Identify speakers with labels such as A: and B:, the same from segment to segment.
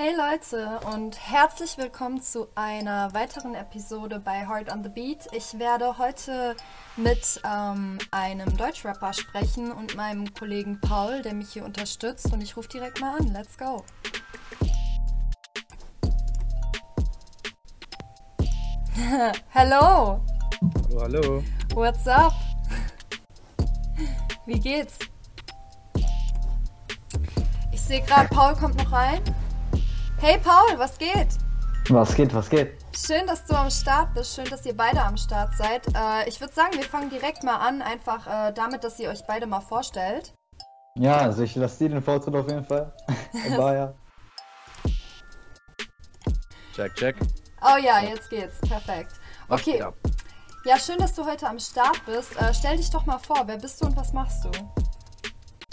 A: Hey Leute und herzlich willkommen zu einer weiteren Episode bei Heart on the Beat. Ich werde heute mit ähm, einem Deutschrapper sprechen und meinem Kollegen Paul, der mich hier unterstützt. Und ich rufe direkt mal an. Let's go. Hallo.
B: Hallo, hallo.
A: What's up? Wie geht's? Ich sehe gerade, Paul kommt noch rein. Hey Paul, was geht?
C: Was geht, was geht?
A: Schön, dass du am Start bist. Schön, dass ihr beide am Start seid. Äh, ich würde sagen, wir fangen direkt mal an, einfach äh, damit, dass ihr euch beide mal vorstellt.
C: Ja, also ich lasse dir den Vortritt auf jeden Fall. Ja.
B: Check, check.
A: Oh ja, jetzt geht's. Perfekt. Okay. Ja, schön, dass du heute am Start bist. Äh, stell dich doch mal vor, wer bist du und was machst du?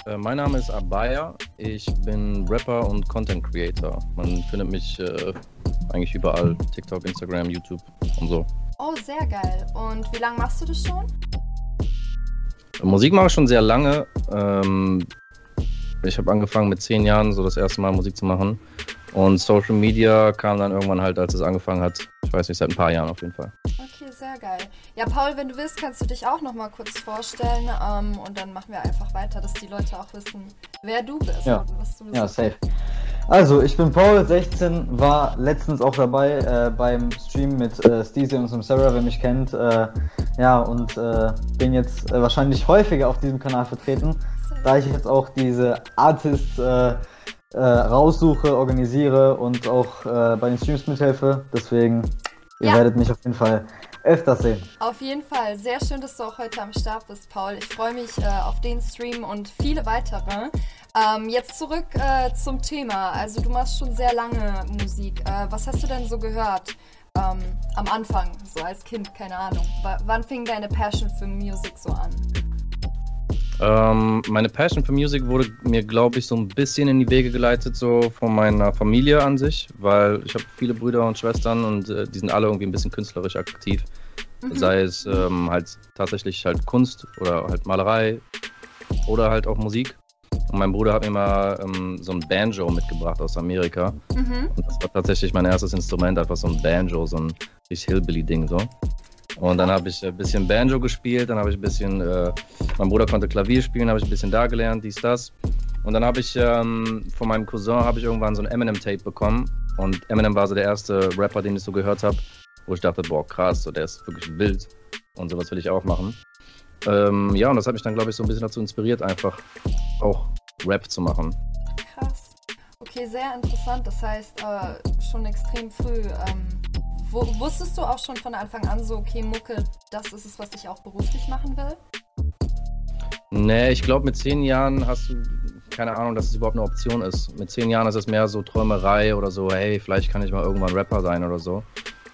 B: Äh, mein Name ist Abaya. Ich bin Rapper und Content Creator. Man findet mich äh, eigentlich überall: TikTok, Instagram, YouTube und so.
A: Oh, sehr geil. Und wie lange machst du das schon?
B: Musik mache ich schon sehr lange. Ähm, ich habe angefangen mit zehn Jahren, so das erste Mal Musik zu machen. Und Social Media kam dann irgendwann halt, als es angefangen hat. Ich weiß nicht, seit ein paar Jahren auf jeden Fall.
A: Okay, sehr geil. Ja, Paul, wenn du willst, kannst du dich auch noch mal kurz vorstellen ähm, und dann machen wir einfach weiter, dass die Leute auch wissen, wer du bist
C: ja.
A: du
C: Ja, safe. Also, ich bin Paul, 16, war letztens auch dabei äh, beim Stream mit äh, Steezy und Sarah, wer mich kennt. Äh, ja, und äh, bin jetzt äh, wahrscheinlich häufiger auf diesem Kanal vertreten, da ich jetzt auch diese Artists äh, äh, raussuche, organisiere und auch bei den Streams mithelfe. Deswegen, ihr
A: Ja.
C: werdet mich auf jeden Fall öfters sehen.
A: Auf jeden Fall. Sehr schön, dass du auch heute am Start bist, Paul. Ich freue mich äh, auf den Stream und viele weitere. Ähm, jetzt zurück äh, zum Thema. Also du machst schon sehr lange Musik. Äh, was hast du denn so gehört ähm, am Anfang, so als Kind? Keine Ahnung. W wann fing deine Passion für Musik so an?
B: Ähm, meine Passion für Musik wurde mir, glaube ich, so ein bisschen in die Wege geleitet, so von meiner Familie an sich, weil ich habe viele Brüder und Schwestern und äh, die sind alle irgendwie ein bisschen künstlerisch aktiv.
A: Mhm.
B: Sei es ähm, halt tatsächlich halt Kunst oder halt Malerei oder halt auch Musik. Und mein Bruder hat mir mal ähm, so ein Banjo mitgebracht aus Amerika.
A: Mhm.
B: Und das war tatsächlich mein erstes Instrument, einfach so ein Banjo, so ein richtig Hillbilly-Ding so. Und dann habe ich ein bisschen Banjo gespielt, dann habe ich ein bisschen, äh, mein Bruder konnte Klavier spielen, habe ich ein bisschen da gelernt, dies, das. Und dann habe ich ähm, von meinem Cousin habe ich irgendwann so ein Eminem-Tape bekommen. Und Eminem war so der erste Rapper, den ich so gehört habe, wo ich dachte, boah, krass, so, der ist wirklich wild. Und sowas will ich auch machen. Ähm, ja, und das hat mich dann, glaube ich, so ein bisschen dazu inspiriert, einfach auch Rap zu machen.
A: Krass. Okay, sehr interessant. Das heißt, äh, schon extrem früh. Ähm, wusstest du auch schon von Anfang an so, okay, Mucke, das ist es, was ich auch beruflich machen will?
B: Nee, ich glaube, mit zehn Jahren hast du keine Ahnung, dass es überhaupt eine Option ist. Mit zehn Jahren ist es mehr so Träumerei oder so, hey, vielleicht kann ich mal irgendwann Rapper sein oder so.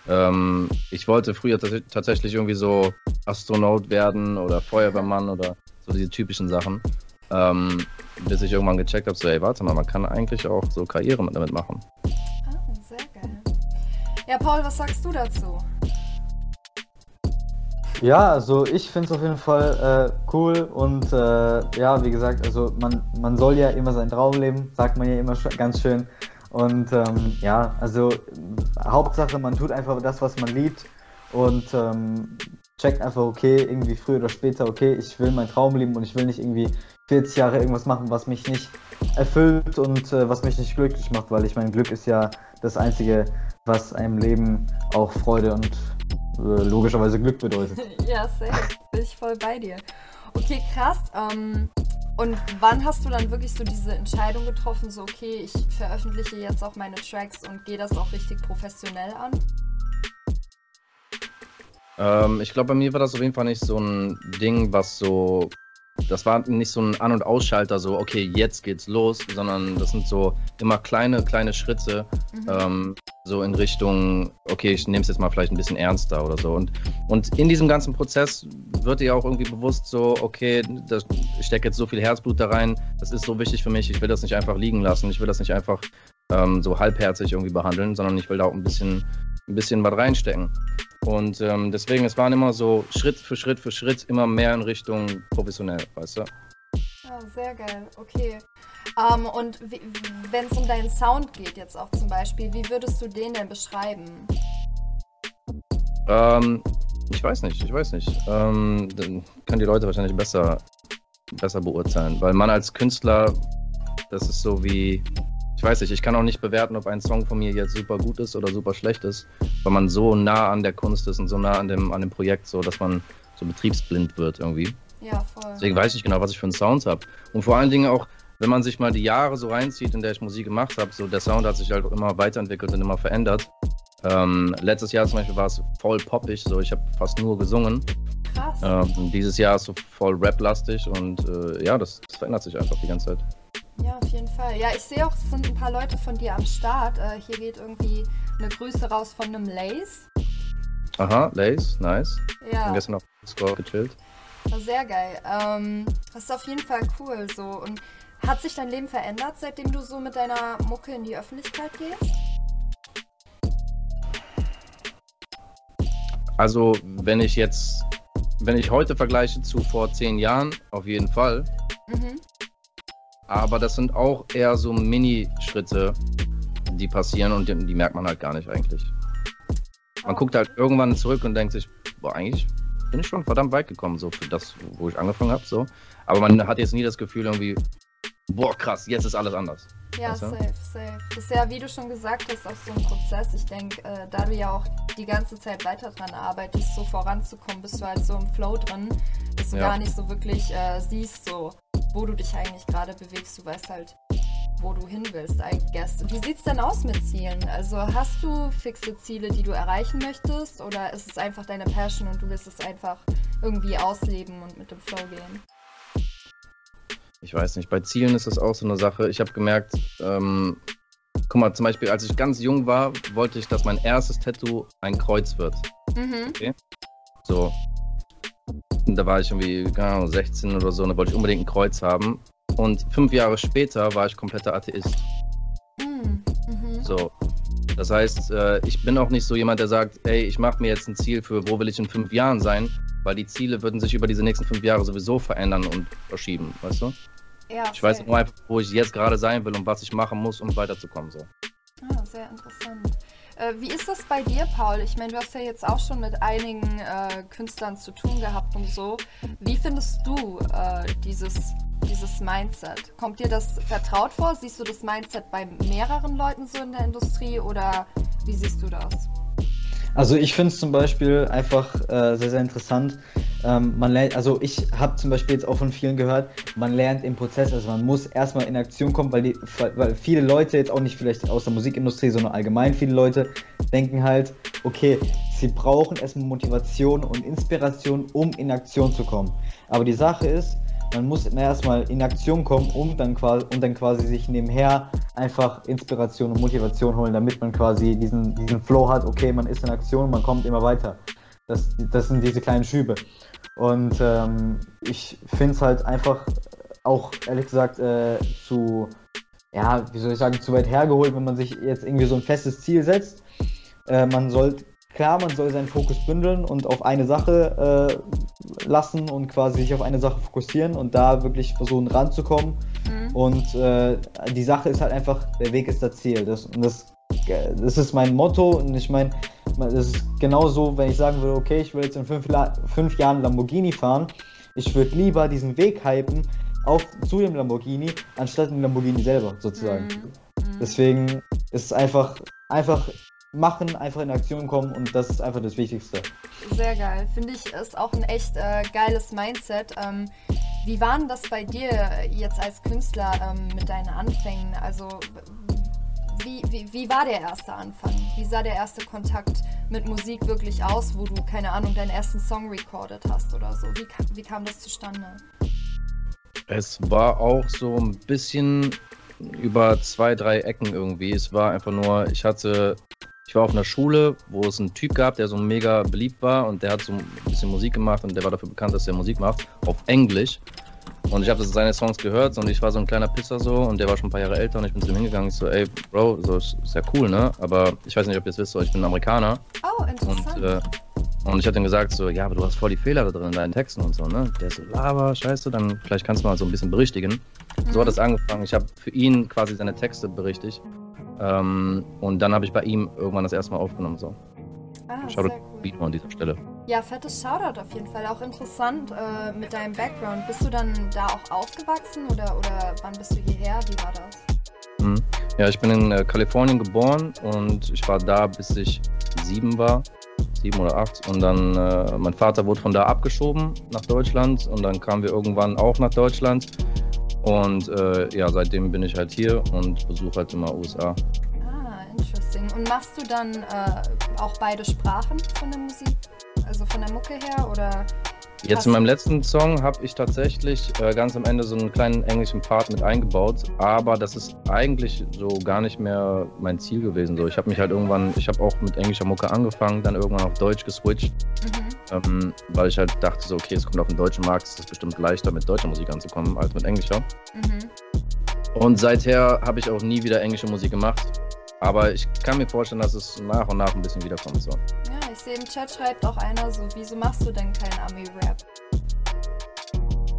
B: Ähm, ich wollte früher tats tatsächlich irgendwie so Astronaut werden oder Feuerwehrmann oder so diese typischen Sachen. Ähm, bis ich irgendwann gecheckt habe, so, hey, warte mal, man kann eigentlich auch so Karriere mit- damit machen.
A: Ah, sehr geil. Ja, Paul, was sagst du dazu?
C: Ja, also ich finde es auf jeden Fall äh, cool und äh, ja, wie gesagt, also man, man soll ja immer seinen Traum leben, sagt man ja immer sch- ganz schön. Und ähm, ja, also Hauptsache, man tut einfach das, was man liebt und ähm, checkt einfach, okay, irgendwie früher oder später, okay, ich will meinen Traum leben und ich will nicht irgendwie 40 Jahre irgendwas machen, was mich nicht erfüllt und äh, was mich nicht glücklich macht, weil ich mein Glück ist ja das Einzige, was einem Leben auch Freude und äh, logischerweise Glück bedeutet.
A: ja, safe. Bin ich voll bei dir. Okay, krass. Ähm, und wann hast du dann wirklich so diese Entscheidung getroffen, so, okay, ich veröffentliche jetzt auch meine Tracks und gehe das auch richtig professionell an?
B: Ähm, ich glaube, bei mir war das auf jeden Fall nicht so ein Ding, was so. Das war nicht so ein An- und Ausschalter, so, okay, jetzt geht's los, sondern das sind so immer kleine, kleine Schritte,
A: Mhm.
B: ähm, so in Richtung, okay, ich nehme es jetzt mal vielleicht ein bisschen ernster oder so. Und, und in diesem ganzen Prozess wird dir auch irgendwie bewusst, so, okay, das, ich stecke jetzt so viel Herzblut da rein, das ist so wichtig für mich, ich will das nicht einfach liegen lassen, ich will das nicht einfach ähm, so halbherzig irgendwie behandeln, sondern ich will da auch ein bisschen, ein bisschen was reinstecken. Und ähm, deswegen, es waren immer so Schritt für Schritt für Schritt immer mehr in Richtung professionell, weißt du?
A: Ah, Ah, sehr geil, okay. Um, und wenn es um deinen Sound geht, jetzt auch zum Beispiel, wie würdest du den denn beschreiben?
B: Ähm, ich weiß nicht, ich weiß nicht. Ähm, dann können die Leute wahrscheinlich besser, besser beurteilen, weil man als Künstler, das ist so wie, ich weiß nicht, ich kann auch nicht bewerten, ob ein Song von mir jetzt super gut ist oder super schlecht ist, weil man so nah an der Kunst ist und so nah an dem, an dem Projekt, so dass man so betriebsblind wird irgendwie.
A: Ja, voll.
B: Deswegen weiß ich genau, was ich für einen Sound habe. Und vor allen Dingen auch, wenn man sich mal die Jahre so reinzieht, in der ich Musik gemacht habe, so der Sound hat sich halt immer weiterentwickelt und immer verändert. Ähm, letztes Jahr zum Beispiel war es voll poppig, so ich habe fast nur gesungen.
A: Krass.
B: Ähm, dieses Jahr ist so voll rap-lastig und äh, ja, das, das, verändert sich einfach die ganze Zeit.
A: Ja, auf jeden Fall. Ja, ich sehe auch, es sind ein paar Leute von dir am Start. Äh, hier geht irgendwie eine Grüße raus von einem Lace.
B: Aha, Lace, nice.
A: Ja.
B: Ich gestern auf Score gechillt.
A: War sehr geil. Ähm, das ist auf jeden Fall cool so. Und hat sich dein Leben verändert, seitdem du so mit deiner Mucke in die Öffentlichkeit gehst?
B: Also, wenn ich jetzt, wenn ich heute vergleiche zu vor zehn Jahren, auf jeden Fall. Mhm. Aber das sind auch eher so Mini-Schritte, die passieren und die, die, merkt man halt gar nicht eigentlich. Man guckt halt irgendwann zurück und denkt sich, boah, eigentlich bin ich schon verdammt weit gekommen, so für das, wo ich angefangen habe. So. Aber man hat jetzt nie das Gefühl, irgendwie, boah, krass, jetzt ist alles anders.
A: Ja, du? safe, safe. Das ist ja, wie du schon gesagt hast, auch so ein Prozess. Ich denke, äh, da du ja auch die ganze Zeit weiter dran arbeitest, so voranzukommen, bist du halt so im Flow drin, dass du ja. gar nicht so wirklich äh, siehst, so, wo du dich eigentlich gerade bewegst. Du weißt halt, wo du hin willst, I guess. Wie sieht's denn aus mit Zielen? Also hast du fixe Ziele, die du erreichen möchtest oder ist es einfach deine Passion und du willst es einfach irgendwie ausleben und mit dem Flow gehen?
B: Ich weiß nicht, bei Zielen ist das auch so eine Sache. Ich habe gemerkt, ähm, guck mal, zum Beispiel, als ich ganz jung war, wollte ich, dass mein erstes Tattoo ein Kreuz wird. Mhm. Okay? So. Und da war ich irgendwie, keine Ahnung, 16 oder so, und da wollte ich unbedingt ein Kreuz haben. Und fünf Jahre später war ich kompletter Atheist. Mhm. Mhm. So. Das heißt, äh, ich bin auch nicht so jemand, der sagt, ey, ich mache mir jetzt ein Ziel für, wo will ich in fünf Jahren sein, weil die Ziele würden sich über diese nächsten fünf Jahre sowieso verändern und verschieben, weißt du? Ja, ich weiß nur einfach, wo ich jetzt gerade sein will und was ich machen muss, um weiterzukommen. So.
A: Ah, sehr interessant. Äh, wie ist das bei dir, Paul? Ich meine, du hast ja jetzt auch schon mit einigen äh, Künstlern zu tun gehabt und so. Wie findest du äh, dieses, dieses Mindset? Kommt dir das vertraut vor? Siehst du das Mindset bei mehreren Leuten so in der Industrie oder wie siehst du das?
C: Also ich finde es zum Beispiel einfach äh, sehr, sehr interessant. Ähm, man lernt, also ich habe zum Beispiel jetzt auch von vielen gehört, man lernt im Prozess, also man muss erstmal in Aktion kommen, weil, die, weil viele Leute jetzt auch nicht vielleicht aus der Musikindustrie, sondern allgemein viele Leute denken halt, okay, sie brauchen erstmal Motivation und Inspiration, um in Aktion zu kommen. Aber die Sache ist, man muss erstmal in Aktion kommen, um dann quasi, um dann quasi sich nebenher einfach Inspiration und Motivation holen, damit man quasi diesen, diesen Flow hat, okay, man ist in Aktion, man kommt immer weiter. Das, das sind diese kleinen Schübe. Und ähm, ich finde es halt einfach auch, ehrlich gesagt, äh, zu, ja, wie soll ich sagen, zu weit hergeholt, wenn man sich jetzt irgendwie so ein festes Ziel setzt. Äh, man soll klar, man soll seinen Fokus bündeln und auf eine Sache äh, lassen und quasi sich auf eine Sache fokussieren und da wirklich versuchen ranzukommen. Mhm. Und äh, die Sache ist halt einfach, der Weg ist das Ziel. Das, und das, das ist mein Motto und ich meine, das ist genauso, wenn ich sagen würde, okay, ich will jetzt in fünf, fünf Jahren Lamborghini fahren, ich würde lieber diesen Weg hypen auf, zu dem Lamborghini, anstatt dem Lamborghini selber sozusagen. Mhm. mhm. Deswegen ist es einfach, einfach machen, einfach in Aktion kommen und das ist einfach das Wichtigste.
A: Sehr geil. Finde ich, ist auch ein echt äh, geiles Mindset. Ähm, wie war denn das bei dir jetzt als Künstler ähm, mit deinen Anfängen? Also, wie, wie, wie war der erste Anfang? Wie sah der erste Kontakt mit Musik wirklich aus, wo du, keine Ahnung, deinen ersten Song recorded hast oder so? Wie, wie kam das zustande?
B: Es war auch so ein bisschen über zwei, drei Ecken irgendwie. Es war einfach nur, ich hatte ich war auf einer Schule, wo es einen Typ gab, der so mega beliebt war und der hat so ein bisschen Musik gemacht und der war dafür bekannt, dass er Musik macht, auf Englisch. Und ich habe seine Songs gehört und ich war so ein kleiner Pisser so und der war schon ein paar Jahre älter und ich bin zu ihm hingegangen und so, ey, Bro, so ist, ja cool, ne? Aber ich weiß nicht, ob ihr es wisst, so, ich bin Amerikaner.
A: Oh, interessant. Und äh,
B: Und ich hatte ihm gesagt, so, ja, aber du hast voll die Fehler da drin in deinen Texten und so, ne? Der ist so, Lava, scheiße, dann vielleicht kannst du mal so ein bisschen berichtigen. Mhm. So hat es angefangen. Ich habe für ihn quasi seine Texte berichtigt. Ähm, und dann habe ich bei ihm irgendwann das erste Mal aufgenommen. So.
A: Ah,
B: Shoutout cool. an dieser Stelle.
A: Ja, fettes Shoutout auf jeden Fall. Auch interessant äh, mit deinem Background. Bist du dann da auch aufgewachsen oder, oder wann bist du hierher? Wie war das?
B: Mhm. Ja, ich bin in äh, Kalifornien geboren und ich war da, bis ich sieben war sieben oder acht. Und dann, äh, mein Vater wurde von da abgeschoben nach Deutschland und dann kamen wir irgendwann auch nach Deutschland. Und äh, ja, seitdem bin ich halt hier und besuche halt immer USA.
A: Ah, interesting. Und machst du dann äh, auch beide Sprachen von der Musik? Also von der Mucke her oder
B: Jetzt in meinem letzten Song habe ich tatsächlich äh, ganz am Ende so einen kleinen englischen Part mit eingebaut, aber das ist eigentlich so gar nicht mehr mein Ziel gewesen. So, ich habe mich halt irgendwann, ich habe auch mit englischer Mucke angefangen, dann irgendwann auf Deutsch geswitcht, mhm. ähm, weil ich halt dachte so, okay, es kommt auf den deutschen Markt, es ist bestimmt leichter mit deutscher Musik anzukommen als mit englischer. Mhm. Und seither habe ich auch nie wieder englische Musik gemacht. Aber ich kann mir vorstellen, dass es nach und nach ein bisschen wiederkommt. So.
A: Ja, ich sehe im Chat schreibt auch einer so, wieso machst du denn keinen Ami-Rap?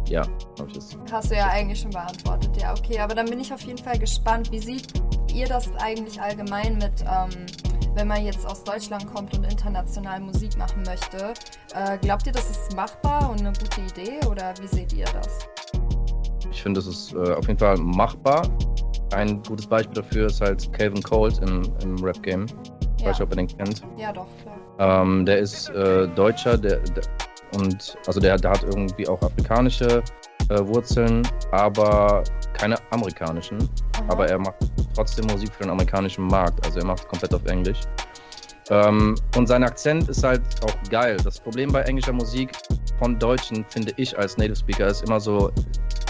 B: Ja, habe ich es.
A: Hast du ja eigentlich schon beantwortet, ja, okay. Aber dann bin ich auf jeden Fall gespannt. Wie seht ihr das eigentlich allgemein mit, ähm, wenn man jetzt aus Deutschland kommt und international Musik machen möchte? Äh, glaubt ihr, das ist machbar und eine gute Idee oder wie seht ihr das?
B: Ich finde, das ist äh, auf jeden Fall machbar. Ein gutes Beispiel dafür ist halt Calvin Colt im, im Rap-Game. Ja. Weiß nicht, ob ihr den kennt.
A: Ja, doch, klar.
B: Ähm, der ist äh, Deutscher der, der, und also der, der hat irgendwie auch afrikanische äh, Wurzeln, aber keine amerikanischen. Aha. Aber er macht trotzdem Musik für den amerikanischen Markt. Also er macht komplett auf Englisch. Ähm, und sein Akzent ist halt auch geil. Das Problem bei englischer Musik von Deutschen, finde ich als Native Speaker, ist immer so,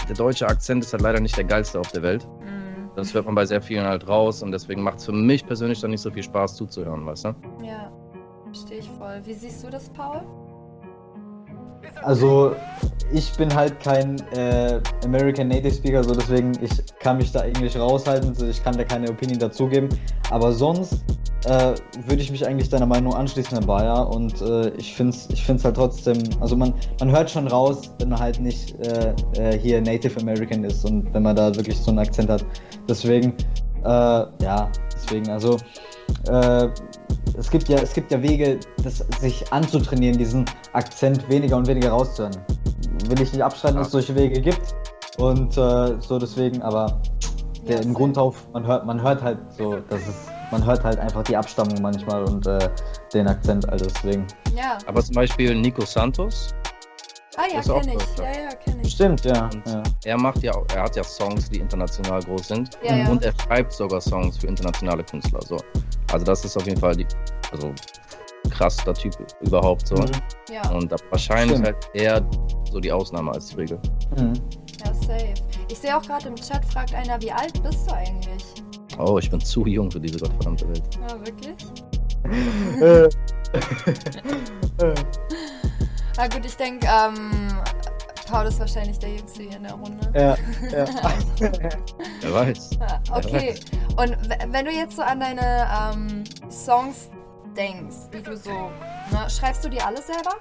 B: der deutsche Akzent ist halt leider nicht der geilste auf der Welt. Mhm. Das hört man bei sehr vielen halt raus und deswegen macht es für mich persönlich dann nicht so viel Spaß zuzuhören, weißt du?
A: Ja, verstehe ich voll. Wie siehst du das, Paul?
C: Also, ich bin halt kein äh, American Native Speaker, so deswegen ich kann mich da Englisch raushalten, so ich kann da keine Opinion dazugeben. Aber sonst äh, würde ich mich eigentlich deiner Meinung anschließen, Herr Bayer. Und äh, ich finde es ich find's halt trotzdem, also man, man hört schon raus, wenn man halt nicht äh, äh, hier Native American ist und wenn man da wirklich so einen Akzent hat. Deswegen, äh, ja, deswegen, also äh, es gibt ja, es gibt ja Wege, das, sich anzutrainieren, diesen Akzent weniger und weniger rauszuhören. Will ich nicht abstreiten, dass es solche Wege gibt. Und so deswegen, aber der, im Grundauf, man hört, man hört halt so, dass es man hört halt einfach die Abstammung manchmal und äh, den Akzent, also deswegen.
A: Ja.
B: Aber zum Beispiel Nico Santos.
A: Ah ja, kenne ich. Ja, ja, kenne ich.
C: Stimmt, ja.
B: ja. Er macht ja, er hat ja Songs, die international groß sind.
A: Ja, ja.
B: Und er schreibt sogar Songs für internationale Künstler. So. Also das ist auf jeden Fall die, also krasser Typ überhaupt so. Mhm.
A: Ja.
B: Und wahrscheinlich Stimmt. halt eher so die Ausnahme als die Regel.
A: Mhm. Ja, safe. Ich sehe auch gerade im Chat, fragt einer, wie alt bist du eigentlich?
B: Oh, ich bin zu jung für diese gottverdammte Welt.
A: Ja, wirklich? Na gut, ich denke, ähm, Paul ist wahrscheinlich der Jüngste hier in der Runde.
C: Ja, ja.
B: Wer weiß.
A: Okay, und wenn du jetzt so an deine ähm, Songs denkst, wie du so, ne, schreibst du die alle selber?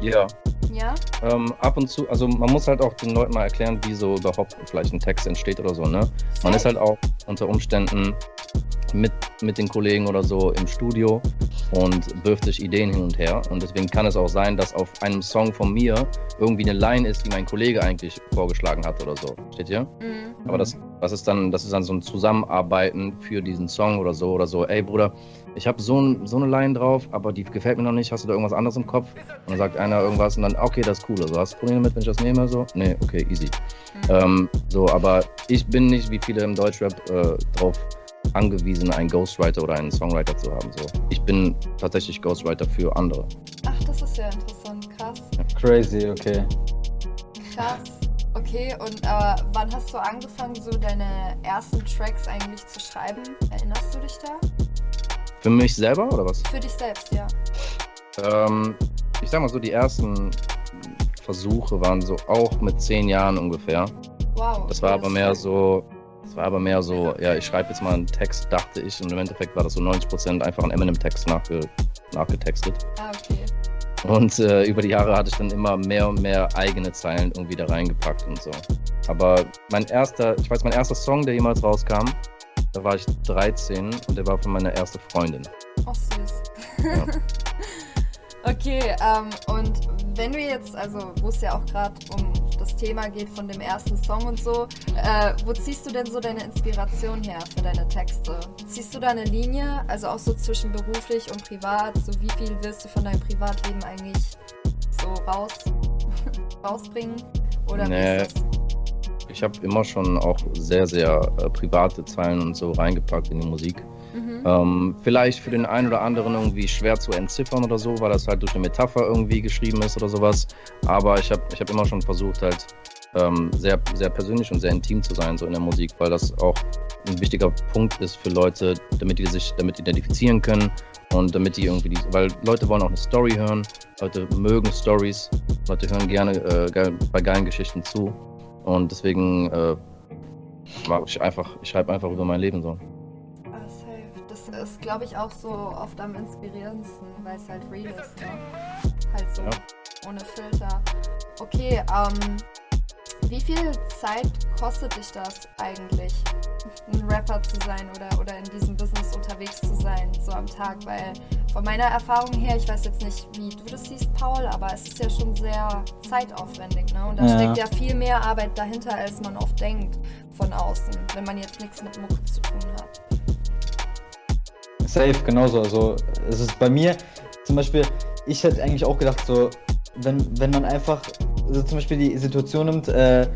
B: Ja.
A: Ja?
B: Ähm, ab und zu, also man muss halt auch den Leuten mal erklären, wie so überhaupt vielleicht ein Text entsteht oder so, ne? Man ist halt auch unter Umständen mit, mit den Kollegen oder so im Studio und wirft sich Ideen hin und her. Und deswegen kann es auch sein, dass auf einem Song von mir irgendwie eine Line ist, die mein Kollege eigentlich vorgeschlagen hat oder so. Steht ihr? Mhm. Aber das, das ist dann, das ist dann so ein Zusammenarbeiten für diesen Song oder so oder so. Ey Bruder, ich habe so, ein, so eine Line drauf, aber die gefällt mir noch nicht. Hast du da irgendwas anderes im Kopf? Und dann sagt einer irgendwas und dann, okay, das ist cool. Also hast du Probleme damit, wenn ich das nehme? So, nee, okay, easy. Mhm. Ähm, so, aber ich bin nicht wie viele im Deutschrap äh, drauf angewiesen, einen Ghostwriter oder einen Songwriter zu haben. So. Ich bin tatsächlich Ghostwriter für andere.
A: Ach, das ist ja interessant, krass.
C: Crazy, okay.
A: Krass. Okay, und aber wann hast du angefangen, so deine ersten Tracks eigentlich zu schreiben? Erinnerst du dich da?
B: Für mich selber oder was?
A: Für dich selbst, ja.
B: Ähm, ich sag mal so, die ersten Versuche waren so auch mit zehn Jahren ungefähr.
A: Wow.
B: Das war aber mehr so, war aber mehr so, ja, ich schreibe jetzt mal einen Text, dachte ich, und im Endeffekt war das so 90% einfach ein Eminem-Text nachge nachgetextet.
A: Ah, okay.
B: Und äh, über die Jahre hatte ich dann immer mehr und mehr eigene Zeilen irgendwie da reingepackt und so. Aber mein erster, ich weiß, mein erster Song, der jemals rauskam, da war ich 13 und der war von meiner ersten Freundin.
A: Ach, süß. Ja. okay, ähm, und wenn du jetzt, also wo es ja auch gerade um das Thema geht von dem ersten Song und so, äh, wo ziehst du denn so deine Inspiration her für deine Texte? Ziehst du da eine Linie, also auch so zwischen beruflich und privat? So wie viel willst du von deinem Privatleben eigentlich so raus, rausbringen? Oder
B: nee. Ich habe immer schon auch sehr, sehr äh, private Zeilen und so reingepackt in die Musik. Ähm, vielleicht für den einen oder anderen irgendwie schwer zu entziffern oder so, weil das halt durch eine Metapher irgendwie geschrieben ist oder sowas. Aber ich habe ich hab immer schon versucht, halt ähm, sehr, sehr persönlich und sehr intim zu sein, so in der Musik, weil das auch ein wichtiger Punkt ist für Leute, damit die sich damit identifizieren können und damit die irgendwie, die, weil Leute wollen auch eine Story hören, Leute mögen Stories, Leute hören gerne äh, bei geilen Geschichten zu. Und deswegen äh, mag ich einfach, ich schreibe einfach über mein Leben so
A: ist, glaube ich, auch so oft am inspirierendsten, weil es halt real ist, ne? Halt so ja. ohne Filter. Okay, ähm, wie viel Zeit kostet dich das eigentlich, ein Rapper zu sein oder, oder in diesem Business unterwegs zu sein, so am Tag? Weil von meiner Erfahrung her, ich weiß jetzt nicht, wie du das siehst, Paul, aber es ist ja schon sehr zeitaufwendig, ne? Und da ja. steckt ja viel mehr Arbeit dahinter, als man oft denkt von außen, wenn man jetzt nichts mit Mucke zu tun hat.
C: Safe, genauso. Also es ist bei mir zum Beispiel, ich hätte eigentlich auch gedacht, so, wenn, wenn man einfach, also zum Beispiel die Situation nimmt, äh,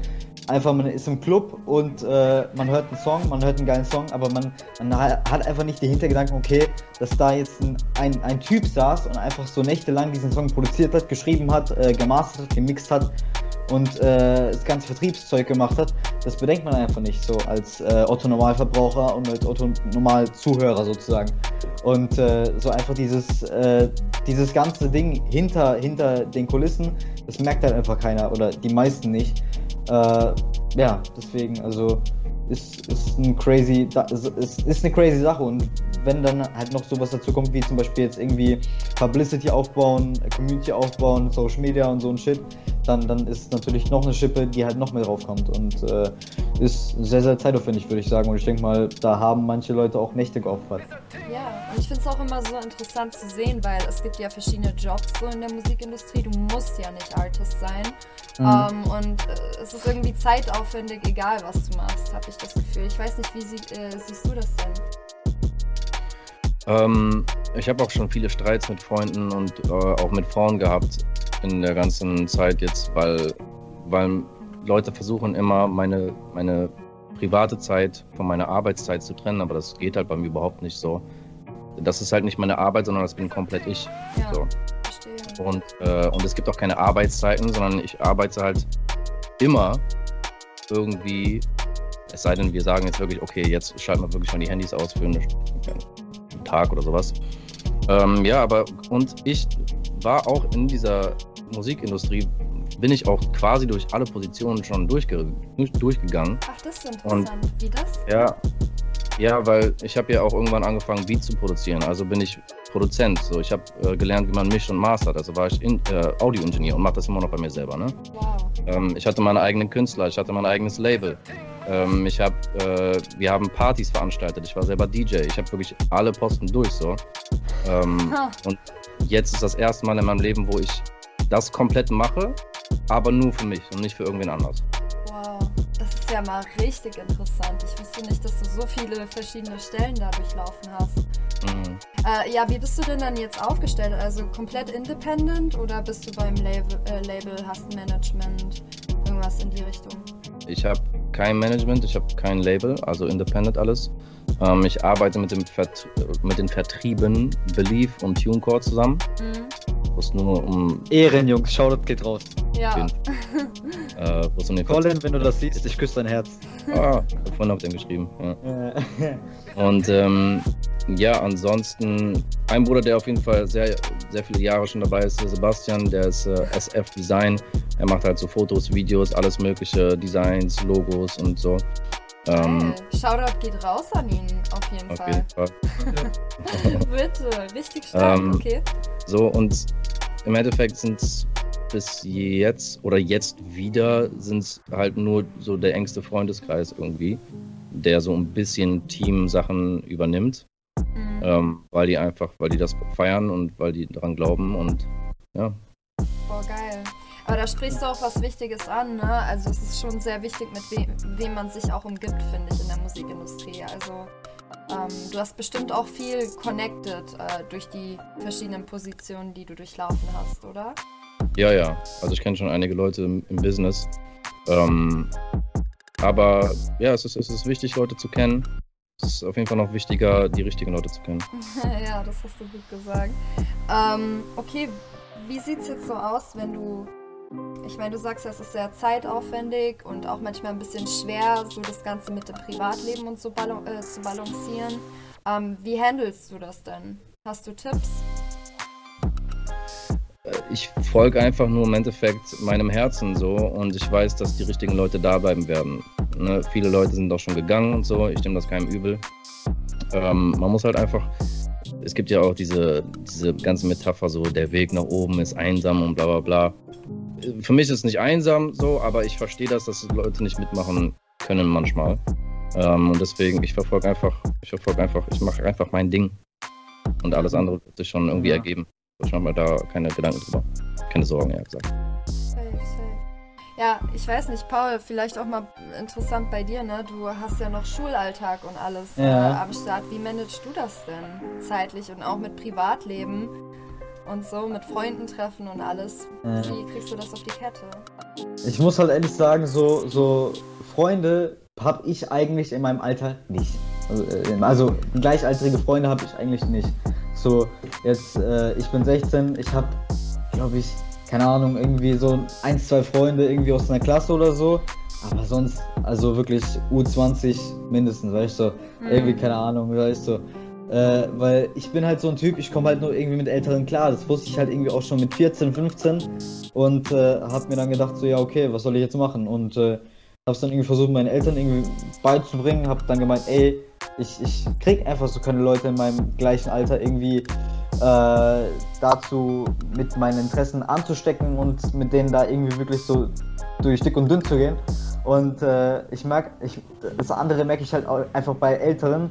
C: einfach man ist im Club und äh, man hört einen Song, man hört einen geilen Song, aber man, man hat einfach nicht den Hintergedanken, okay, dass da jetzt ein, ein, ein Typ saß und einfach so nächtelang diesen Song produziert hat, geschrieben hat, äh, gemastert hat, gemixt hat und äh, das ganze Vertriebszeug gemacht hat, das bedenkt man einfach nicht so als äh, Otto Normalverbraucher und als Otto Normal Zuhörer sozusagen. Und äh, so einfach dieses, äh, dieses ganze Ding hinter, hinter den Kulissen, das merkt halt einfach keiner oder die meisten nicht. Äh, ja, deswegen, also ist, ist, ein crazy, ist, ist eine crazy Sache und wenn dann halt noch sowas dazu kommt, wie zum Beispiel jetzt irgendwie Publicity aufbauen, Community aufbauen, Social Media und so ein Shit, dann, dann ist natürlich noch eine Schippe, die halt noch mehr draufkommt und äh, ist sehr, sehr zeitaufwendig, würde ich sagen. Und ich denke mal, da haben manche Leute auch Nächte geopfert.
A: Ja, und ich finde es auch immer so interessant zu sehen, weil es gibt ja verschiedene Jobs so in der Musikindustrie. Du musst ja nicht Artist sein. Mhm. Ähm, und äh, es ist irgendwie zeitaufwendig, egal was du machst, habe ich das Gefühl. Ich weiß nicht, wie sie, äh, siehst du das denn?
B: Ähm, ich habe auch schon viele Streits mit Freunden und äh, auch mit Frauen gehabt in der ganzen Zeit jetzt, weil, weil Leute versuchen immer meine, meine private Zeit von meiner Arbeitszeit zu trennen, aber das geht halt bei mir überhaupt nicht so. Das ist halt nicht meine Arbeit, sondern das bin komplett ich. Ja, so. verstehe. Und, äh, und es gibt auch keine Arbeitszeiten, sondern ich arbeite halt immer irgendwie, es sei denn, wir sagen jetzt wirklich, okay, jetzt schalten wir wirklich schon die Handys aus für eine, Tag oder sowas. Ähm, ja, aber und ich war auch in dieser Musikindustrie, bin ich auch quasi durch alle Positionen schon durchge durchgegangen.
A: Ach, das ist interessant. Und, Wie das?
B: Ja, ja, weil ich habe ja auch irgendwann angefangen, Beats zu produzieren. Also bin ich Produzent. So, ich habe äh, gelernt, wie man mischt und mastert. Also war ich in, äh, Audioingenieur und mache das immer noch bei mir selber. Ne? Wow. Ähm, ich hatte meine eigenen Künstler, ich hatte mein eigenes Label. Ähm, ich habe, äh, wir haben Partys veranstaltet. Ich war selber DJ. Ich habe wirklich alle Posten durch so. Ähm, und jetzt ist das erste Mal in meinem Leben, wo ich das komplett mache, aber nur für mich und nicht für irgendwen anders.
A: Wow, das ist ja mal richtig interessant. Ich wusste nicht, dass du so viele verschiedene Stellen da durchlaufen hast. Mhm. Äh, ja, wie bist du denn dann jetzt aufgestellt? Also komplett independent oder bist du beim Label, äh, Label hast ein Management, irgendwas in die Richtung?
B: Ich habe kein Management, ich habe kein Label, also independent alles. Ähm, ich arbeite mit, dem Vert mit den Vertrieben Belief und TuneCore zusammen. Mhm. Wo es nur um.
C: Ehrenjungs, schau, das geht raus.
A: Ja.
C: äh, um Colin, wenn du das siehst, ich küsse dein Herz.
B: Ah, ich hab vorhin auf den geschrieben. Ja. und ähm, ja, ansonsten ein Bruder, der auf jeden Fall sehr, sehr viele Jahre schon dabei ist, Sebastian, der ist äh, SF Design. Er macht halt so Fotos, Videos, alles mögliche, Designs, Logos und so.
A: Ähm, hey, Shoutout geht raus an ihn, auf jeden auf Fall. Jeden Fall. Bitte, richtig stark, ähm, okay.
B: So, und im Endeffekt sind es bis jetzt oder jetzt wieder sind es halt nur so der engste Freundeskreis irgendwie, der so ein bisschen Team-Sachen übernimmt. Mhm. Ähm, weil die einfach, weil die das feiern und weil die daran glauben und ja.
A: Boah, geil. Aber da sprichst du auch was Wichtiges an, ne? Also es ist schon sehr wichtig, mit we wem man sich auch umgibt, finde ich, in der Musikindustrie. Also ähm, du hast bestimmt auch viel connected äh, durch die verschiedenen Positionen, die du durchlaufen hast, oder?
B: Ja, ja. Also ich kenne schon einige Leute im, im Business. Ähm, aber ja, es ist, es ist wichtig, Leute zu kennen. Es ist auf jeden Fall noch wichtiger, die richtigen Leute zu kennen.
A: ja, das hast du gut gesagt. Ähm, okay, wie sieht es jetzt so aus, wenn du ich meine, du sagst, es ist sehr zeitaufwendig und auch manchmal ein bisschen schwer, so das Ganze mit dem Privatleben und so bal äh, zu balancieren. Ähm, wie handelst du das denn? Hast du Tipps?
B: Äh, ich folge einfach nur im Endeffekt meinem Herzen so und ich weiß, dass die richtigen Leute da bleiben werden. Ne? Viele Leute sind auch schon gegangen und so, ich nehme das keinem übel. Ähm, man muss halt einfach, es gibt ja auch diese, diese ganze Metapher, so der Weg nach oben ist einsam und bla bla bla für mich ist es nicht einsam so, aber ich verstehe das, dass Leute nicht mitmachen können manchmal. Ähm, und deswegen, ich verfolge einfach, ich verfolge einfach, ich mache einfach mein Ding. Und alles andere wird sich schon irgendwie ja. ergeben. Ich mache mir da keine Gedanken drüber. Keine Sorgen, eher gesagt. Safe,
A: safe. Ja, ich weiß nicht, Paul, vielleicht auch mal interessant bei dir, ne? Du hast ja noch Schulalltag und alles ja. äh, am Start. Wie managst du das denn zeitlich und auch mit Privatleben? Und so mit Freunden treffen und alles. Ja. Wie kriegst du das auf die Kette?
C: Ich muss halt ehrlich sagen, so, so Freunde habe ich eigentlich in meinem Alter nicht. Also, äh, also gleichaltrige Freunde habe ich eigentlich nicht. So, jetzt, äh, ich bin 16, ich habe, glaube ich, keine Ahnung, irgendwie so ein, zwei Freunde irgendwie aus einer Klasse oder so. Aber sonst, also wirklich U20 mindestens, weißt du, so, mhm. irgendwie, keine Ahnung, weißt du. Äh, weil ich bin halt so ein Typ, ich komme halt nur irgendwie mit Älteren klar. Das wusste ich halt irgendwie auch schon mit 14, 15 und äh, habe mir dann gedacht, so ja, okay, was soll ich jetzt machen? Und äh, habe es dann irgendwie versucht, meinen Eltern irgendwie beizubringen. Habe dann gemeint, ey, ich, ich krieg einfach so keine Leute in meinem gleichen Alter irgendwie äh, dazu, mit meinen Interessen anzustecken und mit denen da irgendwie wirklich so durch dick und dünn zu gehen. Und äh, ich merke, ich, das andere merke ich halt auch einfach bei Älteren,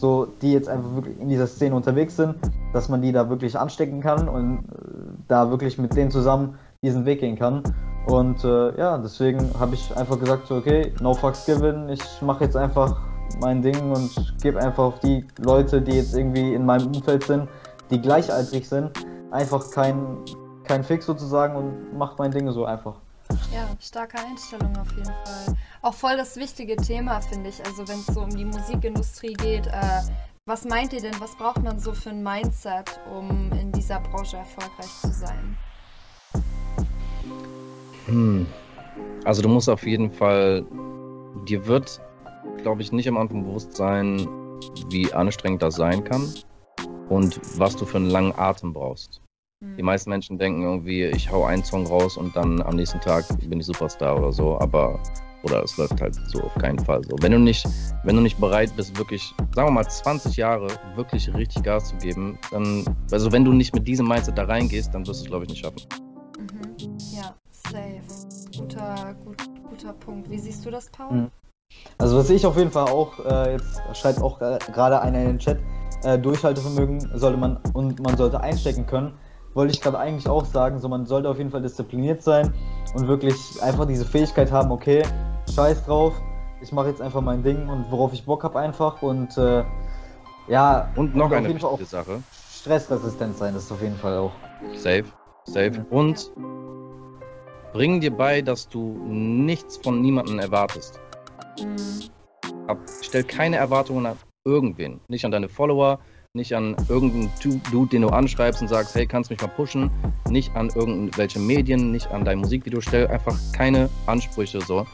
C: so die jetzt einfach wirklich in dieser Szene unterwegs sind, dass man die da wirklich anstecken kann und äh, da wirklich mit denen zusammen diesen Weg gehen kann. Und äh, ja, deswegen habe ich einfach gesagt, so, okay, no fucks given, ich mache jetzt einfach mein Ding und gebe einfach auf die Leute, die jetzt irgendwie in meinem Umfeld sind, die gleichaltrig sind, einfach kein, kein Fix sozusagen und mache mein Ding so einfach.
A: Ja, starke Einstellung auf jeden Fall. Auch voll das wichtige Thema, finde ich. Also wenn es so um die Musikindustrie geht, äh, was meint ihr denn, was braucht man so für ein Mindset, um in dieser Branche erfolgreich zu sein?
B: Hm. Also du musst auf jeden Fall, dir wird, glaube ich, nicht am Anfang bewusst sein, wie anstrengend das sein kann und was du für einen langen Atem brauchst. Die mhm. meisten Menschen denken irgendwie, ich hau einen Song raus und dann am nächsten Tag bin ich Superstar oder so, aber oder es läuft halt so auf keinen Fall so. Wenn du nicht, wenn du nicht bereit bist, wirklich, sagen wir mal, 20 Jahre wirklich richtig Gas zu geben, dann, also wenn du nicht mit diesem Mindset da reingehst, dann wirst du es, glaube ich, nicht schaffen.
A: Mhm. Ja, safe. Guter, gut, guter Punkt. Wie siehst du das, Paul? Mhm.
C: Also was ich auf jeden Fall auch, äh, jetzt schreibt auch äh, gerade einer in den Chat, äh, Durchhaltevermögen sollte man und man sollte einstecken können wollte ich gerade eigentlich auch sagen, so man sollte auf jeden Fall diszipliniert sein und wirklich einfach diese Fähigkeit haben, okay, scheiß drauf, ich mache jetzt einfach mein Ding und worauf ich Bock habe einfach und äh, ja.
B: Und noch und eine wichtige Sache.
C: Stressresistent sein, das ist auf jeden Fall auch.
B: Safe, safe. Und bring dir bei, dass du nichts von niemandem erwartest. Mhm. Stell keine Erwartungen an irgendwen. Nicht an deine Follower, nicht an irgendeinen Dude, den du anschreibst und sagst, hey, kannst du mich mal pushen, nicht an irgendwelche Medien, nicht an dein Musikvideo, stell einfach keine Ansprüche so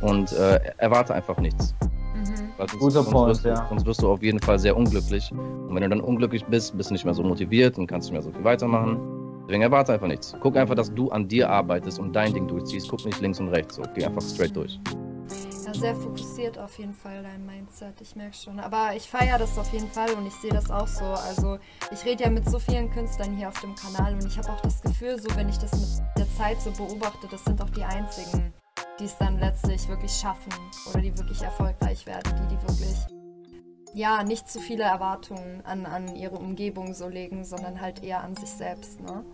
B: und äh, erwarte einfach nichts.
C: Mhm. Sonst, Guter sonst Point,
B: wirst du,
C: ja.
B: Sonst wirst du auf jeden Fall sehr unglücklich. Und wenn du dann unglücklich bist, bist du nicht mehr so motiviert und kannst nicht mehr so viel weitermachen. Deswegen erwarte einfach nichts. Guck einfach, dass du an dir arbeitest und dein Ding durchziehst. Guck nicht links und rechts. So. Geh einfach straight durch.
A: Ja, sehr fokussiert auf jeden Fall dein Mindset, ich merke schon. Aber ich feiere das auf jeden Fall und ich sehe das auch so. Also ich rede ja mit so vielen Künstlern hier auf dem Kanal und ich habe auch das Gefühl, so wenn ich das mit der Zeit so beobachte, das sind auch die einzigen, die es dann letztlich wirklich schaffen oder die wirklich erfolgreich werden, die die wirklich ja nicht zu viele Erwartungen an, an ihre Umgebung so legen, sondern halt eher an sich selbst, ne?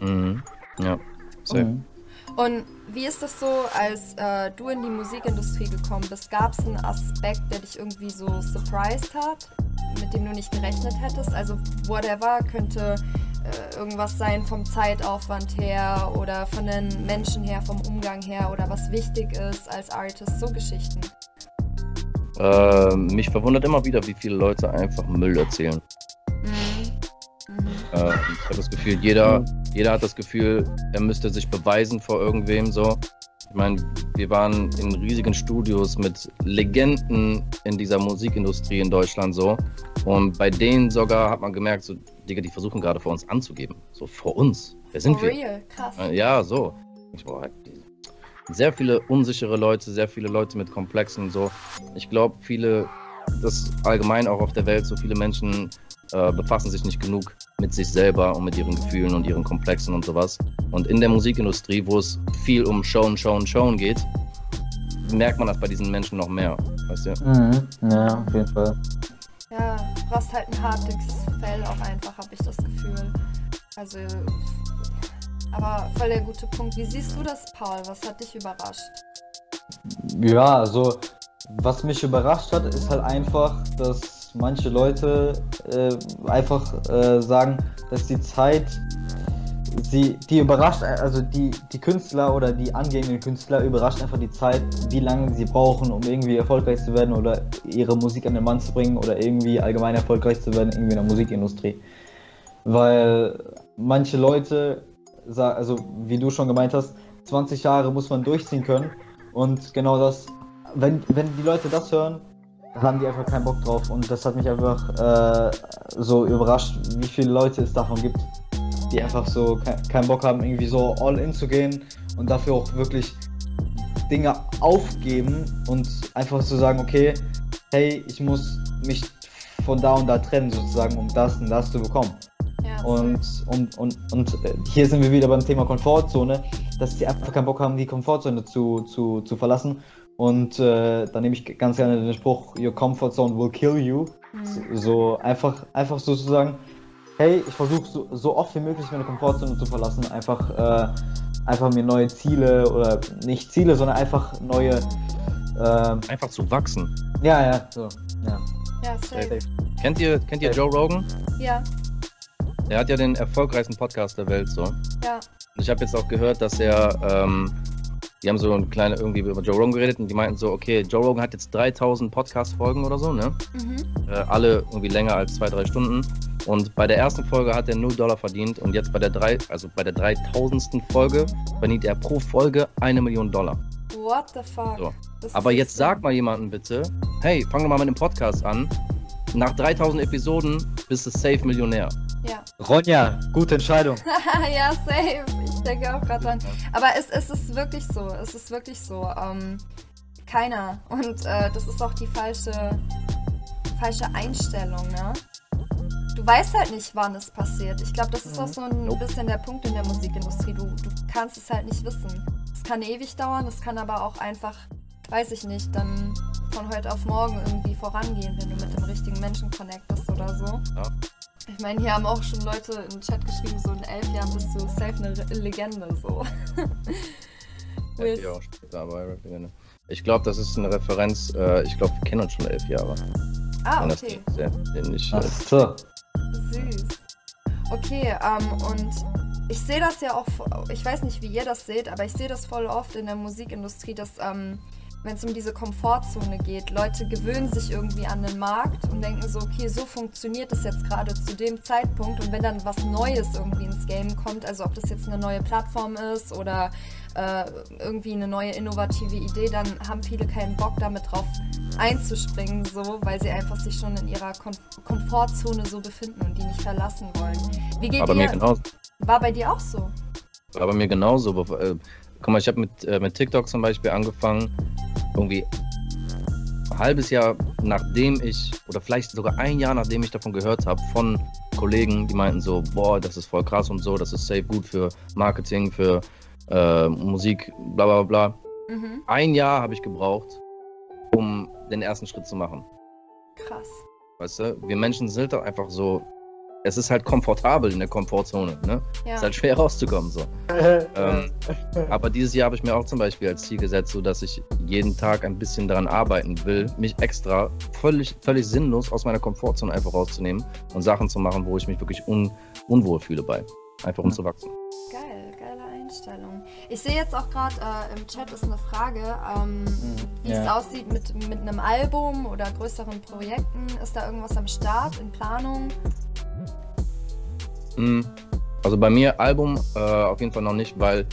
B: Mhm. Ja, sehr.
C: Mhm.
A: Und wie ist das so, als äh, du in die Musikindustrie gekommen bist? Gab es einen Aspekt, der dich irgendwie so surprised hat, mit dem du nicht gerechnet hättest? Also whatever, könnte äh, irgendwas sein vom Zeitaufwand her oder von den Menschen her, vom Umgang her oder was wichtig ist als Artist, so Geschichten.
B: Äh, mich verwundert immer wieder, wie viele Leute einfach Müll erzählen. Äh, ich habe das Gefühl, jeder, jeder hat das Gefühl, er müsste sich beweisen vor irgendwem so. Ich meine, wir waren in riesigen Studios mit Legenden in dieser Musikindustrie in Deutschland so. Und bei denen sogar hat man gemerkt, so, Digga, die versuchen gerade vor uns anzugeben. So vor uns. Wer sind
A: For
B: wir?
A: real, krass.
B: Äh, Ja, so. Ich, boah, sehr viele unsichere Leute, sehr viele Leute mit Komplexen so. Ich glaube, viele, das allgemein auch auf der Welt, so viele Menschen äh, befassen sich nicht genug mit sich selber und mit ihren Gefühlen und ihren Komplexen und sowas. Und in der Musikindustrie, wo es viel um Showen, Showen, Showen geht, merkt man das bei diesen Menschen noch mehr. Weißt du?
C: Mhm. Ja, auf jeden Fall.
A: Ja, du brauchst halt ein hartes Fell auch einfach, habe ich das Gefühl. Also, aber voll der gute Punkt. Wie siehst du das, Paul? Was hat dich überrascht?
C: Ja, also was mich überrascht hat, ist halt einfach, dass manche Leute äh, einfach äh, sagen, dass die Zeit, sie, die überrascht, also die, die Künstler oder die angehenden Künstler überrascht einfach die Zeit, wie lange sie brauchen, um irgendwie erfolgreich zu werden oder ihre Musik an den Mann zu bringen oder irgendwie allgemein erfolgreich zu werden, irgendwie in der Musikindustrie. Weil manche Leute, also wie du schon gemeint hast, 20 Jahre muss man durchziehen können und genau das, wenn, wenn die Leute das hören, haben die einfach keinen Bock drauf und das hat mich einfach äh, so überrascht, wie viele Leute es davon gibt, die einfach so ke keinen Bock haben, irgendwie so all in zu gehen und dafür auch wirklich Dinge aufgeben und einfach zu sagen, okay, hey, ich muss mich von da und da trennen sozusagen, um das und das zu bekommen.
A: Ja,
C: Und, und, und, und hier sind wir wieder beim Thema Komfortzone, dass die einfach keinen Bock haben, die Komfortzone zu, zu, zu verlassen. Und äh, da nehme ich ganz gerne den Spruch, Your comfort zone will kill you.
A: Mhm.
C: So einfach, einfach so zu sagen, hey, ich versuche so, so oft wie möglich meine Komfortzone zu verlassen, einfach, äh, einfach mir neue Ziele oder nicht Ziele, sondern einfach neue, ähm,
B: Einfach zu wachsen.
C: ja, ja, so, ja.
A: Ja, safe.
B: Kennt ihr, kennt ihr Joe Rogan?
A: Ja,
B: Er hat ja den erfolgreichsten Podcast der Welt so.
A: ja.
B: Und ich habe jetzt auch gehört, dass er, ähm, die haben so eine kleine irgendwie über Joe Rogan geredet und die meinten so, okay, Joe Rogan hat jetzt 3000 Podcast-Folgen oder so, ne?
A: Mhm.
B: Äh, alle irgendwie länger als zwei, drei Stunden. Und bei der ersten Folge hat er 0 Dollar verdient und jetzt bei der drei, also bei der 3000. Folge verdient er pro Folge eine Million Dollar.
A: What the fuck?
B: So. Aber jetzt
A: so-
B: sag mal jemanden bitte, hey, fang doch mal mit dem Podcast an. Nach 3000 Episoden bist du safe Millionär.
A: Ja.
C: Ronja, gute Entscheidung.
A: ja, safe. Ich denke auch gerade dran. Aber es, es ist wirklich so. Es ist wirklich so. Ähm, keiner. Und äh, das ist auch die falsche, falsche Einstellung, ne? Du weißt halt nicht, wann es passiert. Ich glaube, das ist auch so ein
B: Nope.
A: bisschen der Punkt in der Musikindustrie. Du, du kannst es halt nicht wissen. Es kann ewig dauern, es kann aber auch einfach, weiß ich nicht, dann von heute auf morgen irgendwie vorangehen, wenn du mit dem richtigen Menschen connectest oder so.
B: Ja.
A: Ich meine, hier haben auch schon Leute im Chat geschrieben, so in elf Jahren bist du safe eine Legende, so.
B: Ja, später, aber Rap-Legende. Ich glaube, das ist eine Referenz. Äh, ich glaube, wir kennen uns schon elf Jahre.
A: ah, okay.
B: sehr, nicht,
C: Ach so.
A: Süß. Okay, ähm, und ich sehe das ja auch, ich weiß nicht, wie ihr das seht, aber ich sehe das voll oft in der Musikindustrie, dass, ähm, wenn es um diese Komfortzone geht, Leute gewöhnen sich irgendwie an den Markt und denken so, okay, so funktioniert es jetzt gerade zu dem Zeitpunkt und wenn dann was Neues irgendwie ins Game kommt, also ob das jetzt eine neue Plattform ist oder äh, irgendwie eine neue innovative Idee, dann haben viele keinen Bock damit drauf einzuspringen, so, weil sie einfach sich schon in ihrer Kom Komfortzone so befinden und die nicht verlassen wollen. Wie geht
B: aber
A: ihr? War bei dir auch so?
B: War bei mir genauso. Guck mal, ich habe mit, äh, mit TikTok zum Beispiel angefangen. Irgendwie ein halbes Jahr nachdem ich, oder vielleicht sogar ein Jahr nachdem ich davon gehört habe, von Kollegen, die meinten so, boah, das ist voll krass und so, das ist safe gut für Marketing, für äh, Musik, bla bla bla. Mhm. Ein Jahr habe ich gebraucht, um den ersten Schritt zu machen.
A: Krass.
B: Weißt du, wir Menschen sind doch einfach so es ist halt komfortabel in der Komfortzone. Ne? Ja. Es ist halt schwer rauszukommen. So. ähm, aber dieses Jahr habe ich mir auch zum Beispiel als Ziel gesetzt, so dass ich jeden Tag ein bisschen daran arbeiten will, mich extra völlig, völlig sinnlos aus meiner Komfortzone einfach rauszunehmen und Sachen zu machen, wo ich mich wirklich un, unwohl fühle bei. Einfach um ja. zu wachsen.
A: Geil, geile Einstellung. Ich sehe jetzt auch gerade äh, im Chat ist eine Frage, ähm, mhm. wie ja. es aussieht mit, mit einem Album oder größeren Projekten. Ist da irgendwas am Start, in Planung?
B: Hm, also bei mir Album äh, auf jeden Fall noch nicht, weil,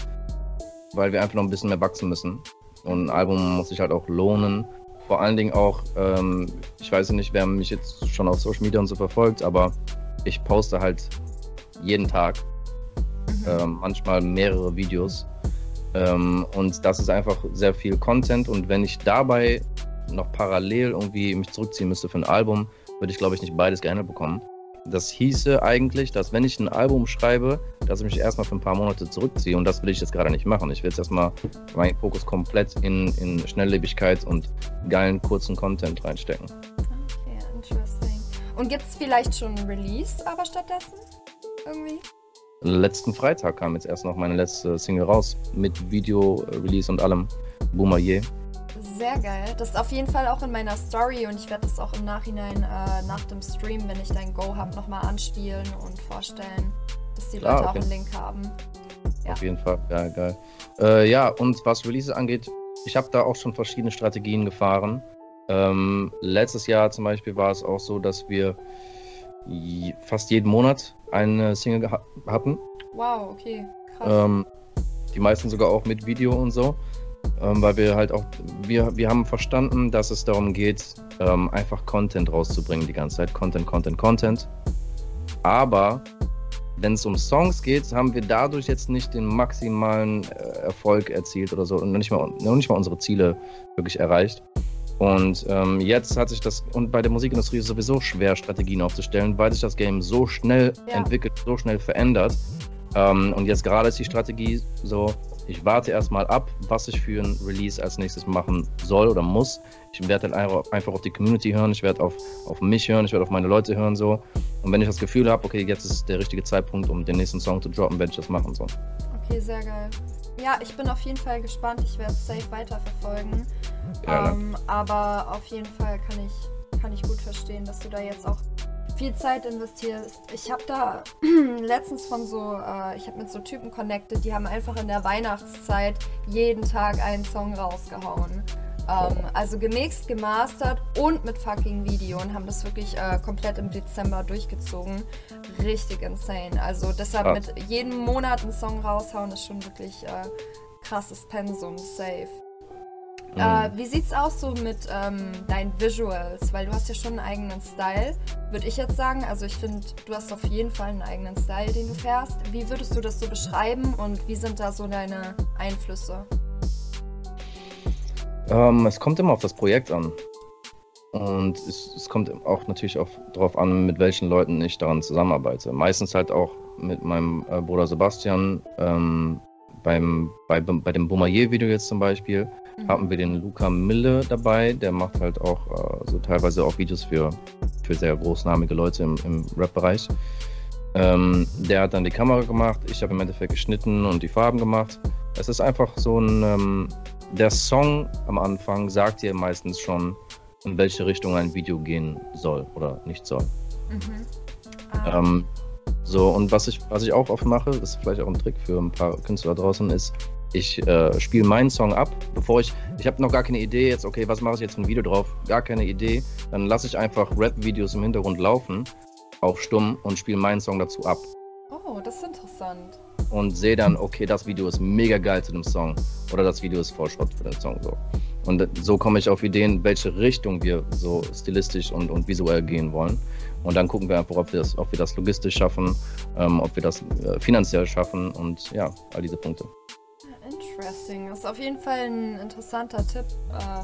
B: weil wir einfach noch ein bisschen mehr wachsen müssen. Und ein Album muss sich halt auch lohnen. Vor allen Dingen auch, ähm, ich weiß nicht, wer mich jetzt schon auf Social Media und so verfolgt, aber ich poste halt jeden Tag, mhm. ähm, manchmal mehrere Videos. Ähm, und das ist einfach sehr viel Content. Und wenn ich dabei noch parallel irgendwie mich zurückziehen müsste für ein Album, würde ich, glaube ich, nicht beides gerne bekommen. Das hieße eigentlich, dass wenn ich ein Album schreibe, dass ich mich erstmal für ein paar Monate zurückziehe. Und das will ich jetzt gerade nicht machen. Ich will jetzt erstmal meinen Fokus komplett in, in Schnelllebigkeit und geilen, kurzen Content reinstecken.
A: Okay, interesting. Und gibt es vielleicht schon ein Release aber stattdessen? Irgendwie?
B: Letzten Freitag kam jetzt erst noch meine letzte Single raus. Mit Video-Release und allem. Boomer
A: sehr geil. Das ist auf jeden Fall auch in meiner Story und ich werde das auch im Nachhinein äh, nach dem Stream, wenn ich dein Go habe, nochmal anspielen und vorstellen, dass die Leute ah, okay. auch einen Link haben.
B: Ja. Auf jeden Fall, geil, geil. Äh, ja, und was Releases angeht, ich habe da auch schon verschiedene Strategien gefahren. Ähm, letztes Jahr zum Beispiel war es auch so, dass wir fast jeden Monat eine Single hatten.
A: Wow, okay,
B: krass. Ähm, die meisten sogar auch mit Video und so ähm, weil wir halt auch, wir, wir haben verstanden, dass es darum geht, ähm, einfach Content rauszubringen die ganze Zeit. Content, Content, Content. Aber wenn es um Songs geht, haben wir dadurch jetzt nicht den maximalen äh, Erfolg erzielt oder so und nicht, mal, noch nicht mal unsere Ziele wirklich erreicht. Und ähm, jetzt hat sich das, und bei der Musikindustrie ist es sowieso schwer, Strategien aufzustellen, weil sich das Game so schnell ja. entwickelt, so schnell verändert. Ähm, und jetzt gerade ist die Strategie so, ich warte erstmal ab, was ich für ein Release als nächstes machen soll oder muss. Ich werde dann einfach auf die Community hören, ich werde auf, auf mich hören, ich werde auf meine Leute hören so. Und wenn ich das Gefühl habe, okay, jetzt ist der richtige Zeitpunkt, um den nächsten Song zu droppen, werde ich das machen so.
A: Okay, sehr geil. Ja, ich bin auf jeden Fall gespannt. Ich werde es safe weiterverfolgen. Ja, ähm, aber auf jeden Fall kann ich, kann ich gut verstehen, dass du da jetzt auch viel Zeit investierst. Ich habe da letztens von so, äh, ich habe mit so Typen connected, die haben einfach in der Weihnachtszeit jeden Tag einen Song rausgehauen. Ähm, also gemixt, gemastert und mit fucking Video und haben das wirklich äh, komplett im Dezember durchgezogen. Richtig insane. Also deshalb ah. mit jedem Monat einen Song raushauen ist schon wirklich äh, krasses Pensum, safe. Mhm. Äh, wie sieht's aus so mit ähm, deinen Visuals? Weil du hast ja schon einen eigenen Style, würde ich jetzt sagen. Also ich finde, du hast auf jeden Fall einen eigenen Style, den du fährst. Wie würdest du das so beschreiben und wie sind da so deine Einflüsse?
B: Ähm, es kommt immer auf das Projekt an. Und es, es kommt auch natürlich auch darauf an, mit welchen Leuten ich daran zusammenarbeite. Meistens halt auch mit meinem äh, Bruder Sebastian, ähm, beim, bei, bei dem Boumaier-Video jetzt zum Beispiel mhm. haben wir den Luca Mille dabei. Der macht halt auch äh, so teilweise auch Videos für, für sehr großnamige Leute im, im Rap-Bereich. Ähm, der hat dann die Kamera gemacht, ich habe im Endeffekt geschnitten und die Farben gemacht. Es ist einfach so ein. Ähm, der Song am Anfang sagt dir meistens schon, in welche Richtung ein Video gehen soll oder nicht soll. Mhm. Ah. Ähm, so, und was ich, was ich auch oft mache, das ist vielleicht auch ein Trick für ein paar Künstler draußen, ist, ich äh, spiele meinen Song ab, bevor ich, ich habe noch gar keine Idee jetzt, okay, was mache ich jetzt für ein Video drauf? Gar keine Idee. Dann lasse ich einfach Rap-Videos im Hintergrund laufen, auf stumm und spiele meinen Song dazu ab.
A: Oh, das ist interessant.
B: Und sehe dann, okay, das Video ist mega geil zu dem Song oder das Video ist voll Schrott für den Song. So. Und so komme ich auf Ideen, welche Richtung wir so stilistisch und, und visuell gehen wollen. Und dann gucken wir einfach, ob wir das, ob wir das logistisch schaffen, ähm, ob wir das äh, finanziell schaffen und ja, all diese Punkte.
A: Interesting. Das ist auf jeden Fall ein interessanter Tipp. Äh,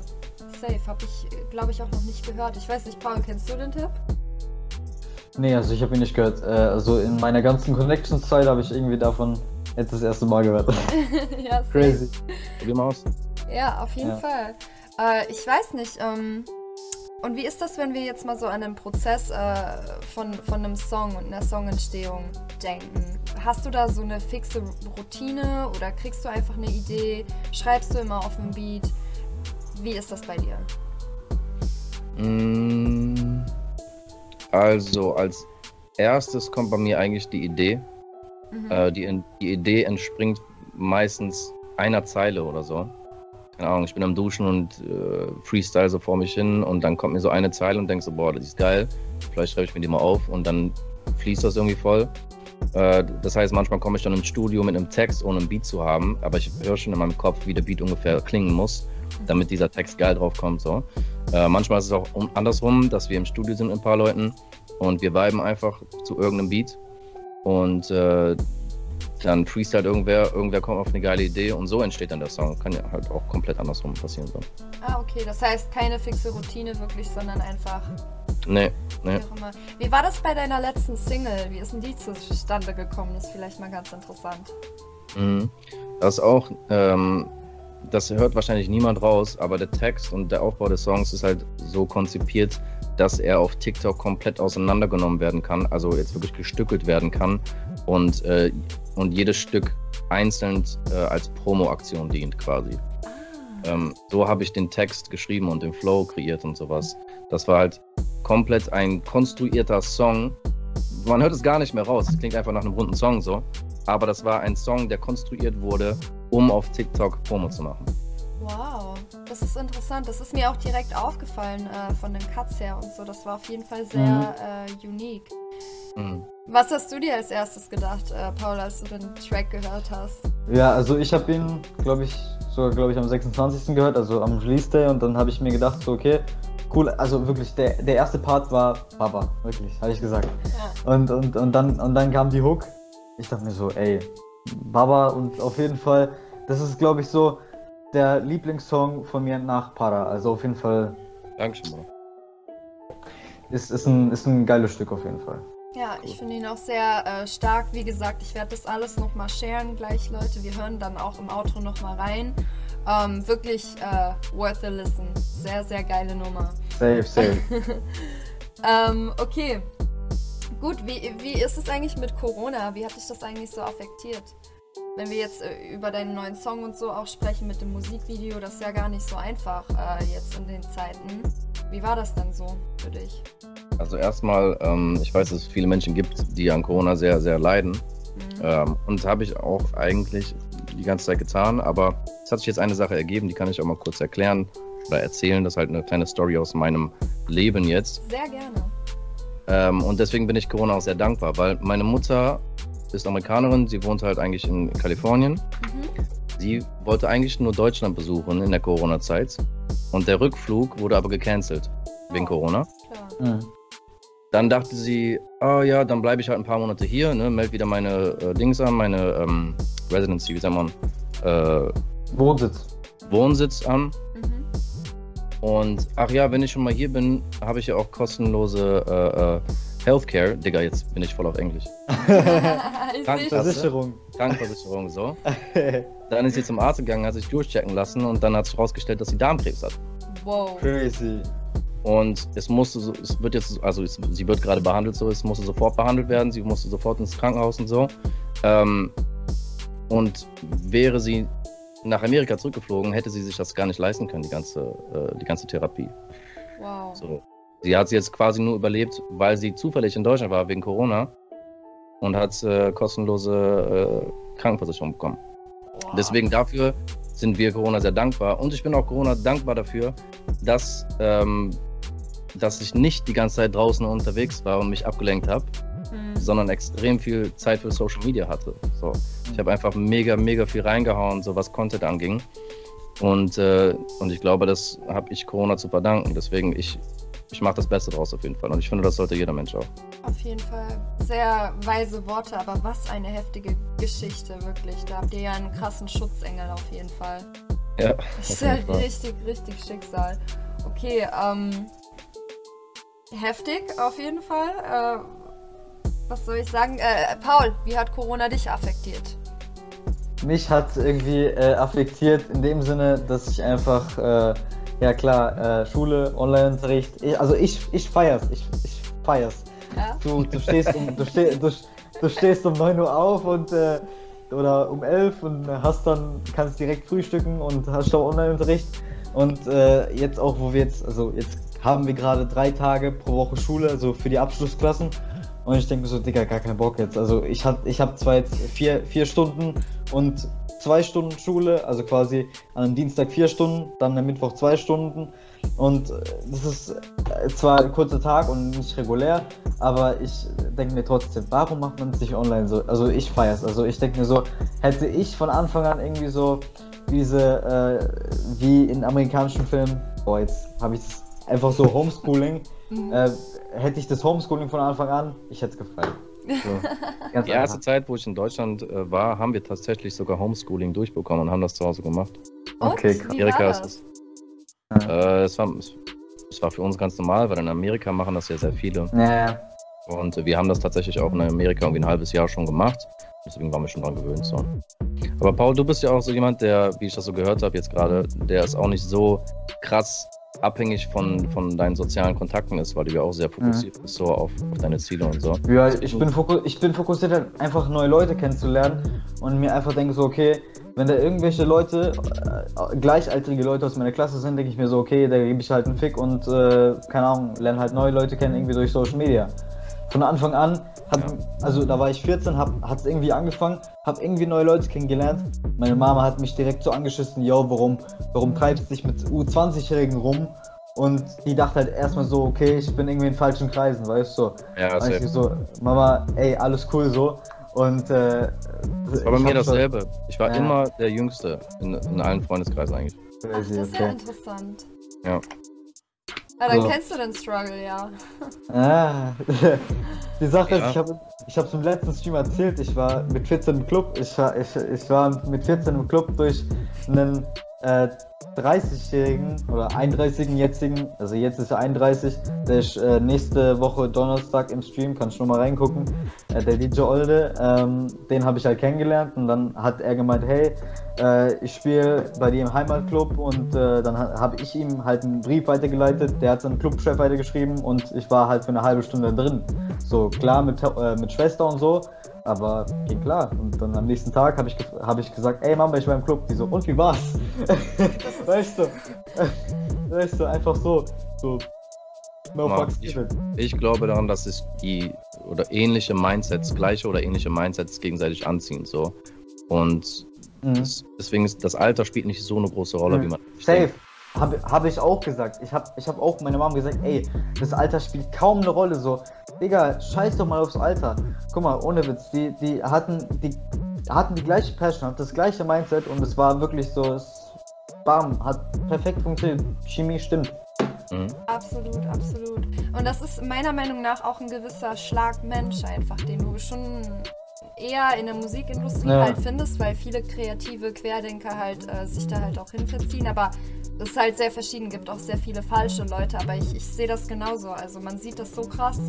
A: safe. Habe ich, glaube ich, auch noch nicht gehört. Ich weiß nicht, Paul, kennst du den Tipp?
C: Nee, also ich habe ihn nicht gehört. Äh, also in meiner ganzen Connections-Zeit habe ich irgendwie davon jetzt das erste Mal gehört.
A: ja.
C: Crazy.
B: Probier mal aus.
A: Ja, auf jeden
C: Ja.
A: Fall. Äh, ich weiß nicht, ähm, und wie ist das, wenn wir jetzt mal so an den Prozess äh, von, von einem Song und einer Songentstehung denken? Hast du da so eine fixe Routine oder kriegst du einfach eine Idee? Schreibst du immer auf einem Beat? Wie ist das bei dir?
B: Mm, Also, als erstes kommt bei mir eigentlich die Idee.
A: Mhm.
B: Äh, die, die Idee entspringt meistens einer Zeile oder so. Keine Ahnung, ich bin am Duschen und äh, freestyle so vor mich hin und dann kommt mir so eine Zeile und denk so, boah, das ist geil. Vielleicht schreibe ich mir die mal auf und dann fließt das irgendwie voll. Äh, das heißt, manchmal komme ich dann ins Studio mit einem Text, ohne einen Beat zu haben, aber ich höre schon in meinem Kopf, wie der Beat ungefähr klingen muss, damit dieser Text geil drauf kommt. So. Äh, manchmal ist es auch um, andersrum, dass wir im Studio sind mit ein paar Leuten und wir viben einfach zu irgendeinem Beat und äh, dann freestylt irgendwer, irgendwer kommt auf eine geile Idee und so entsteht dann der Song. Kann ja halt auch komplett andersrum passieren. So.
A: Ah, okay. Das heißt, keine fixe Routine wirklich, sondern einfach
B: Nee, nee.
A: Wie war das bei deiner letzten Single? Wie ist denn die zustande gekommen? Das ist vielleicht mal ganz interessant.
B: Mhm. Das ist auch, ähm, das hört wahrscheinlich niemand raus, aber der Text und der Aufbau des Songs ist halt so konzipiert, dass er auf TikTok komplett auseinandergenommen werden kann, also jetzt wirklich gestückelt werden kann und, äh, und jedes Stück einzeln äh, als Promo-Aktion dient quasi.
A: Ah.
B: Ähm, so habe ich den Text geschrieben und den Flow kreiert und sowas. Das war halt komplett ein konstruierter Song. Man hört es gar nicht mehr raus. Es klingt einfach nach einem runden Song so. Aber das war ein Song, der konstruiert wurde, um auf TikTok Promo zu machen.
A: Wow, das ist interessant. Das ist mir auch direkt aufgefallen äh, von den Cuts her und so. Das war auf jeden Fall sehr äh, unique.
B: Mhm.
A: Was hast du dir als erstes gedacht, äh, Paul, als du den Track gehört hast?
C: Ja, also ich habe ihn, glaube ich, sogar glaube ich am 26. gehört, also am Release Day und dann habe ich mir gedacht, so okay, cool, also wirklich, der, der erste Part war Baba, wirklich, hatte ich gesagt.
A: Ja.
C: Und, und, und, dann, und dann kam die Hook. Ich dachte mir so, ey, Baba und auf jeden Fall, das ist glaube ich so der Lieblingssong von mir nach Para. Also auf jeden Fall
B: Dankeschön, Bro.
C: ist, ist, ein, ist ein geiles Stück auf jeden Fall.
A: Ja, ich finde ihn auch sehr äh, stark. Wie gesagt, ich werde das alles nochmal sharen gleich, Leute. Wir hören dann auch im Outro nochmal rein. Ähm, wirklich äh, worth a listen. Sehr, sehr geile Nummer.
C: Safe, safe.
A: Ähm, okay. Gut, wie, wie ist es eigentlich mit Corona? Wie hat dich das eigentlich so affektiert? Wenn wir jetzt äh, über deinen neuen Song und so auch sprechen mit dem Musikvideo, das ist ja gar nicht so einfach äh, jetzt in den Zeiten. Wie war das dann so für dich?
B: Also erstmal, ähm, ich weiß, dass es viele Menschen gibt, die an Corona sehr, sehr leiden.
A: Mhm.
B: Ähm, und habe ich auch eigentlich die ganze Zeit getan. Aber es hat sich jetzt eine Sache ergeben, die kann ich auch mal kurz erklären oder erzählen. Das ist halt eine kleine Story aus meinem Leben jetzt.
A: Sehr gerne.
B: Ähm, und deswegen bin ich Corona auch sehr dankbar, weil meine Mutter ist Amerikanerin, sie wohnt halt eigentlich in Kalifornien.
A: Mhm.
B: Sie wollte eigentlich nur Deutschland besuchen in der Corona-Zeit. Und der Rückflug wurde aber gecancelt wegen
A: Oh.
B: Corona.
C: Mhm.
B: Dann dachte sie, ah ja, dann bleibe ich halt ein paar Monate hier, ne, melde wieder meine äh, Dings an, meine ähm, Residency, wie sagt man, äh,
C: Wohnsitz.
B: Wohnsitz an.
A: Mhm.
B: Und ach ja, wenn ich schon mal hier bin, habe ich ja auch kostenlose äh, äh, Healthcare. Digga, jetzt bin ich voll auf Englisch.
A: ich
B: Danke.
A: seh schon.
C: Versicherung.
B: Krankenversicherung, so. Dann ist sie zum Arzt gegangen, hat sich durchchecken lassen und dann hat sich herausgestellt, dass sie Darmkrebs hat.
A: Wow.
C: Crazy.
B: Und es musste so, es wird jetzt, also es, sie wird gerade behandelt so, es musste sofort behandelt werden, sie musste sofort ins Krankenhaus und so. Ähm, und wäre sie nach Amerika zurückgeflogen, hätte sie sich das gar nicht leisten können, die ganze, äh, die ganze Therapie.
A: Wow.
B: So. Sie hat sie jetzt quasi nur überlebt, weil sie zufällig in Deutschland war wegen Corona und hat äh, kostenlose äh, Krankenversicherung bekommen.
A: Wow.
B: Deswegen dafür sind wir Corona sehr dankbar. Und ich bin auch Corona dankbar dafür, dass, ähm, dass ich nicht die ganze Zeit draußen unterwegs war und mich abgelenkt habe,
A: Mhm.
B: sondern extrem viel Zeit für Social Media hatte. So. Ich habe einfach mega, mega viel reingehauen, so was Content anging. Und, äh, und ich glaube, das habe ich Corona zu verdanken. Deswegen, ich, ich mache das Beste draus auf jeden Fall. Und ich finde, das sollte jeder Mensch auch.
A: Auf jeden Fall sehr weise Worte, aber was eine heftige Geschichte, wirklich. Da habt ihr ja einen krassen Schutzengel auf jeden Fall.
B: Ja,
A: Das ist ja richtig, richtig Schicksal. Okay, ähm, heftig auf jeden Fall. Äh, was soll ich sagen? Äh, Paul, wie hat Corona dich affektiert?
C: Mich hat irgendwie äh, affektiert in dem Sinne, dass ich einfach, äh, ja klar, äh, Schule, Online-Unterricht, ich, also ich, ich feier's, ich, ich feier's. Ja? Du, du, stehst um, du, steh, du, du, stehst um 9 Uhr auf und äh, oder um 11 und hast dann, kannst direkt frühstücken und hast auch Online-Unterricht. Und äh, jetzt auch, wo wir jetzt, also jetzt haben wir gerade drei Tage pro Woche Schule, also für die Abschlussklassen. Und ich denke so, Digga, gar keinen Bock jetzt. Also ich habe ich hab zwar jetzt vier, vier Stunden und zwei Stunden Schule, also quasi an einem Dienstag vier Stunden, dann am Mittwoch zwei Stunden. Und äh, das ist äh, zwar ein kurzer Tag und nicht regulär, aber ich denke mir trotzdem, warum macht man es nicht online so? Also ich feiere es. Also ich denke mir so, hätte ich von Anfang an irgendwie so diese, äh, wie in amerikanischen Filmen, boah, jetzt habe ich es einfach so Homeschooling, mhm. äh, hätte ich das Homeschooling von Anfang an, ich hätte es gefallen.
B: So, die erste Zeit, wo ich in Deutschland äh, war, haben wir tatsächlich sogar Homeschooling durchbekommen und haben das zu Hause gemacht.
A: Und? Okay, krass. Erika ist das.
B: Äh, es, war, es, war für uns ganz normal, weil in Amerika machen das ja sehr viele.
C: Ja.
B: Und wir haben das tatsächlich auch in Amerika irgendwie ein halbes Jahr schon gemacht. Deswegen waren wir schon dran gewöhnt. So. Aber Paul, du bist ja auch so jemand, der, wie ich das so gehört habe jetzt gerade, der ist auch nicht so krass abhängig von, von deinen sozialen Kontakten ist, weil du ja auch sehr fokussiert ja. bist so auf, auf, deine Ziele und so.
C: Ja, ich bin, ich bin fokussiert, einfach neue Leute kennenzulernen und mir einfach denke so, okay, wenn da irgendwelche Leute, äh, gleichaltrige Leute aus meiner Klasse sind, denke ich mir so, okay, da gebe ich halt einen Fick und, äh, keine Ahnung, lerne halt neue Leute kennen, irgendwie durch Social Media. Von Anfang an, hat, ja. also da war ich 14, hat es irgendwie angefangen, habe irgendwie neue Leute kennengelernt. Meine Mama hat mich direkt so angeschissen, yo, warum, warum treibst du dich mit U20-Jährigen rum? Und die dachte halt erstmal so, okay, ich bin irgendwie in falschen Kreisen, weißt du?
B: Ja, das
C: ist so, Mama, ey, alles cool so. Und äh,
B: das war bei mir dasselbe. Ich war ja. immer der Jüngste in, in allen Freundeskreisen eigentlich.
A: Ach, das ist ja interessant.
B: Ja.
A: Ah, dann so. kennst du den Struggle, ja.
C: Ah, die Sache ja. ist, ich habe ich hab's im letzten Stream erzählt, ich war mit 14 im Club, ich war, ich, ich war mit 14 im Club durch einen äh, 30-jährigen oder 31-jährigen jetzigen, also jetzt ist er 31, der ist äh, nächste Woche Donnerstag im Stream, kannst du mal reingucken, äh, der DJ Olde, ähm, den habe ich halt kennengelernt und dann hat er gemeint, hey, äh, ich spiele bei dir im Heimatclub und äh, dann habe ich ihm halt einen Brief weitergeleitet, der hat seinen Clubchef weitergeschrieben und ich war halt für eine halbe Stunde drin. So, klar mit, äh, mit Schwester und so, aber ging klar. Und dann am nächsten Tag habe ich, hab ich gesagt, ey Mama, ich war im Club. Die so, und wie war's? weißt du? weißt du, einfach so. so
B: no Mann, ich, ich, glaube daran, dass sich die oder ähnliche Mindsets, gleiche oder ähnliche Mindsets gegenseitig anziehen. So. Und mhm. das, deswegen ist das Alter spielt nicht so eine große Rolle,
C: mhm.
B: wie man.
C: Safe. Denkt. Habe hab ich auch gesagt. Ich habe ich hab auch meine Mom gesagt, ey, das Alter spielt kaum eine Rolle. So, Digga, scheiß doch mal aufs Alter. Guck mal, ohne Witz, die, die hatten die hatten die gleiche Passion, hatten das gleiche Mindset und es war wirklich so, es, bam, hat perfekt funktioniert. Chemie stimmt.
A: Mhm. Absolut, absolut. Und das ist meiner Meinung nach auch ein gewisser Schlag Mensch einfach, den du schon eher in der Musikindustrie ja. halt findest, weil viele kreative Querdenker halt äh, sich da halt auch hinverziehen. Aber es halt sehr verschieden gibt, auch sehr viele falsche Leute, aber ich, ich sehe das genauso. Also man sieht das so krass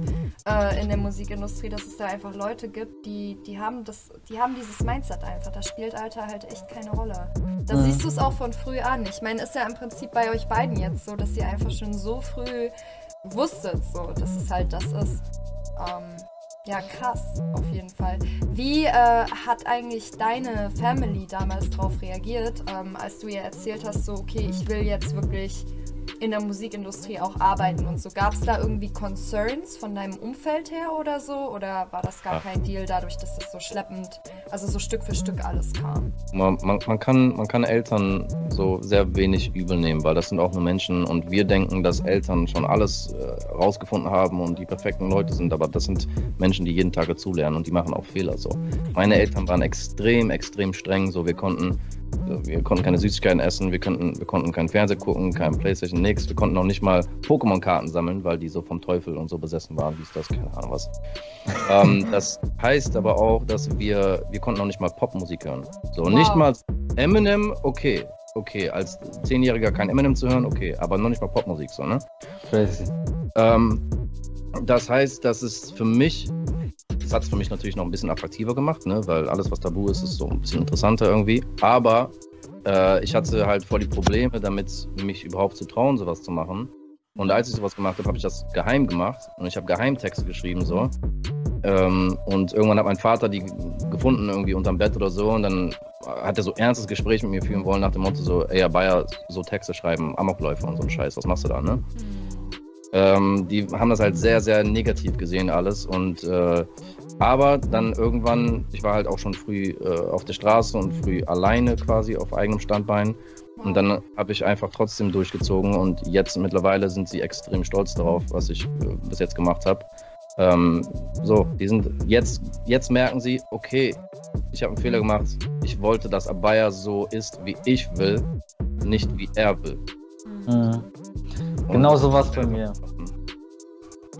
A: äh, in der Musikindustrie, dass es da einfach Leute gibt, die, die haben das, die haben dieses Mindset einfach. Da spielt Alter halt echt keine Rolle. Da mhm. siehst du es auch von früh an. Ich meine, ist ja im Prinzip bei euch beiden jetzt so, dass ihr einfach schon so früh wusstet, so, dass es halt das ist. Ähm, ja, krass, auf jeden Fall. Wie äh, hat eigentlich deine Family damals darauf reagiert, ähm, als du ihr erzählt hast, so, okay, ich will jetzt wirklich in der Musikindustrie auch arbeiten und so. Gab es da irgendwie Concerns von deinem Umfeld her oder so? Oder war das gar Ach. kein Deal dadurch, dass das so schleppend, also so Stück für Stück alles kam?
B: Man, man, man, kann, man kann Eltern so sehr wenig übel nehmen, weil das sind auch nur Menschen und wir denken, dass Eltern schon alles äh, rausgefunden haben und die perfekten Leute sind, aber das sind Menschen, die jeden Tag dazulernen und die machen auch Fehler so. Meine Eltern waren extrem, extrem streng, so wir konnten wir konnten keine Süßigkeiten essen, wir konnten, wir konnten keinen Fernseher gucken, kein Playstation, nichts. Wir konnten auch nicht mal Pokémon-Karten sammeln, weil die so vom Teufel und so besessen waren, wie ist das, keine Ahnung was. ähm, das heißt aber auch, dass wir, wir konnten auch nicht mal Popmusik hören. So, wow. nicht mal Eminem, okay. okay, als Zehnjähriger kein Eminem zu hören, okay, aber noch nicht mal Popmusik so, ne?
C: Crazy.
B: Ähm, das heißt, dass es für mich, das hat es für mich natürlich noch ein bisschen attraktiver gemacht, ne? weil alles, was tabu ist, ist so ein bisschen interessanter irgendwie. Aber äh, ich hatte halt voll die Probleme damit, mich überhaupt zu trauen, sowas zu machen. Und als ich sowas gemacht habe, habe ich das geheim gemacht und ich habe Geheimtexte geschrieben so. Ähm, und irgendwann hat mein Vater die gefunden irgendwie unterm Bett oder so und dann hat er so ernstes Gespräch mit mir führen wollen nach dem Motto so, ey, Herr Bayer, so Texte schreiben, Amokläufer und so ein Scheiß, was machst du da, ne? Ähm, die haben das halt sehr, sehr negativ gesehen alles und äh, aber dann irgendwann, ich war halt auch schon früh äh, auf der Straße und früh alleine quasi auf eigenem Standbein und dann habe ich einfach trotzdem durchgezogen und jetzt mittlerweile sind sie extrem stolz darauf, was ich äh, bis jetzt gemacht habe. Ähm, so, die sind jetzt, jetzt merken sie, okay, ich habe einen Fehler gemacht. Ich wollte, dass Abaya so ist, wie ich will, nicht wie er will.
C: Mhm. Genau so was bei mir.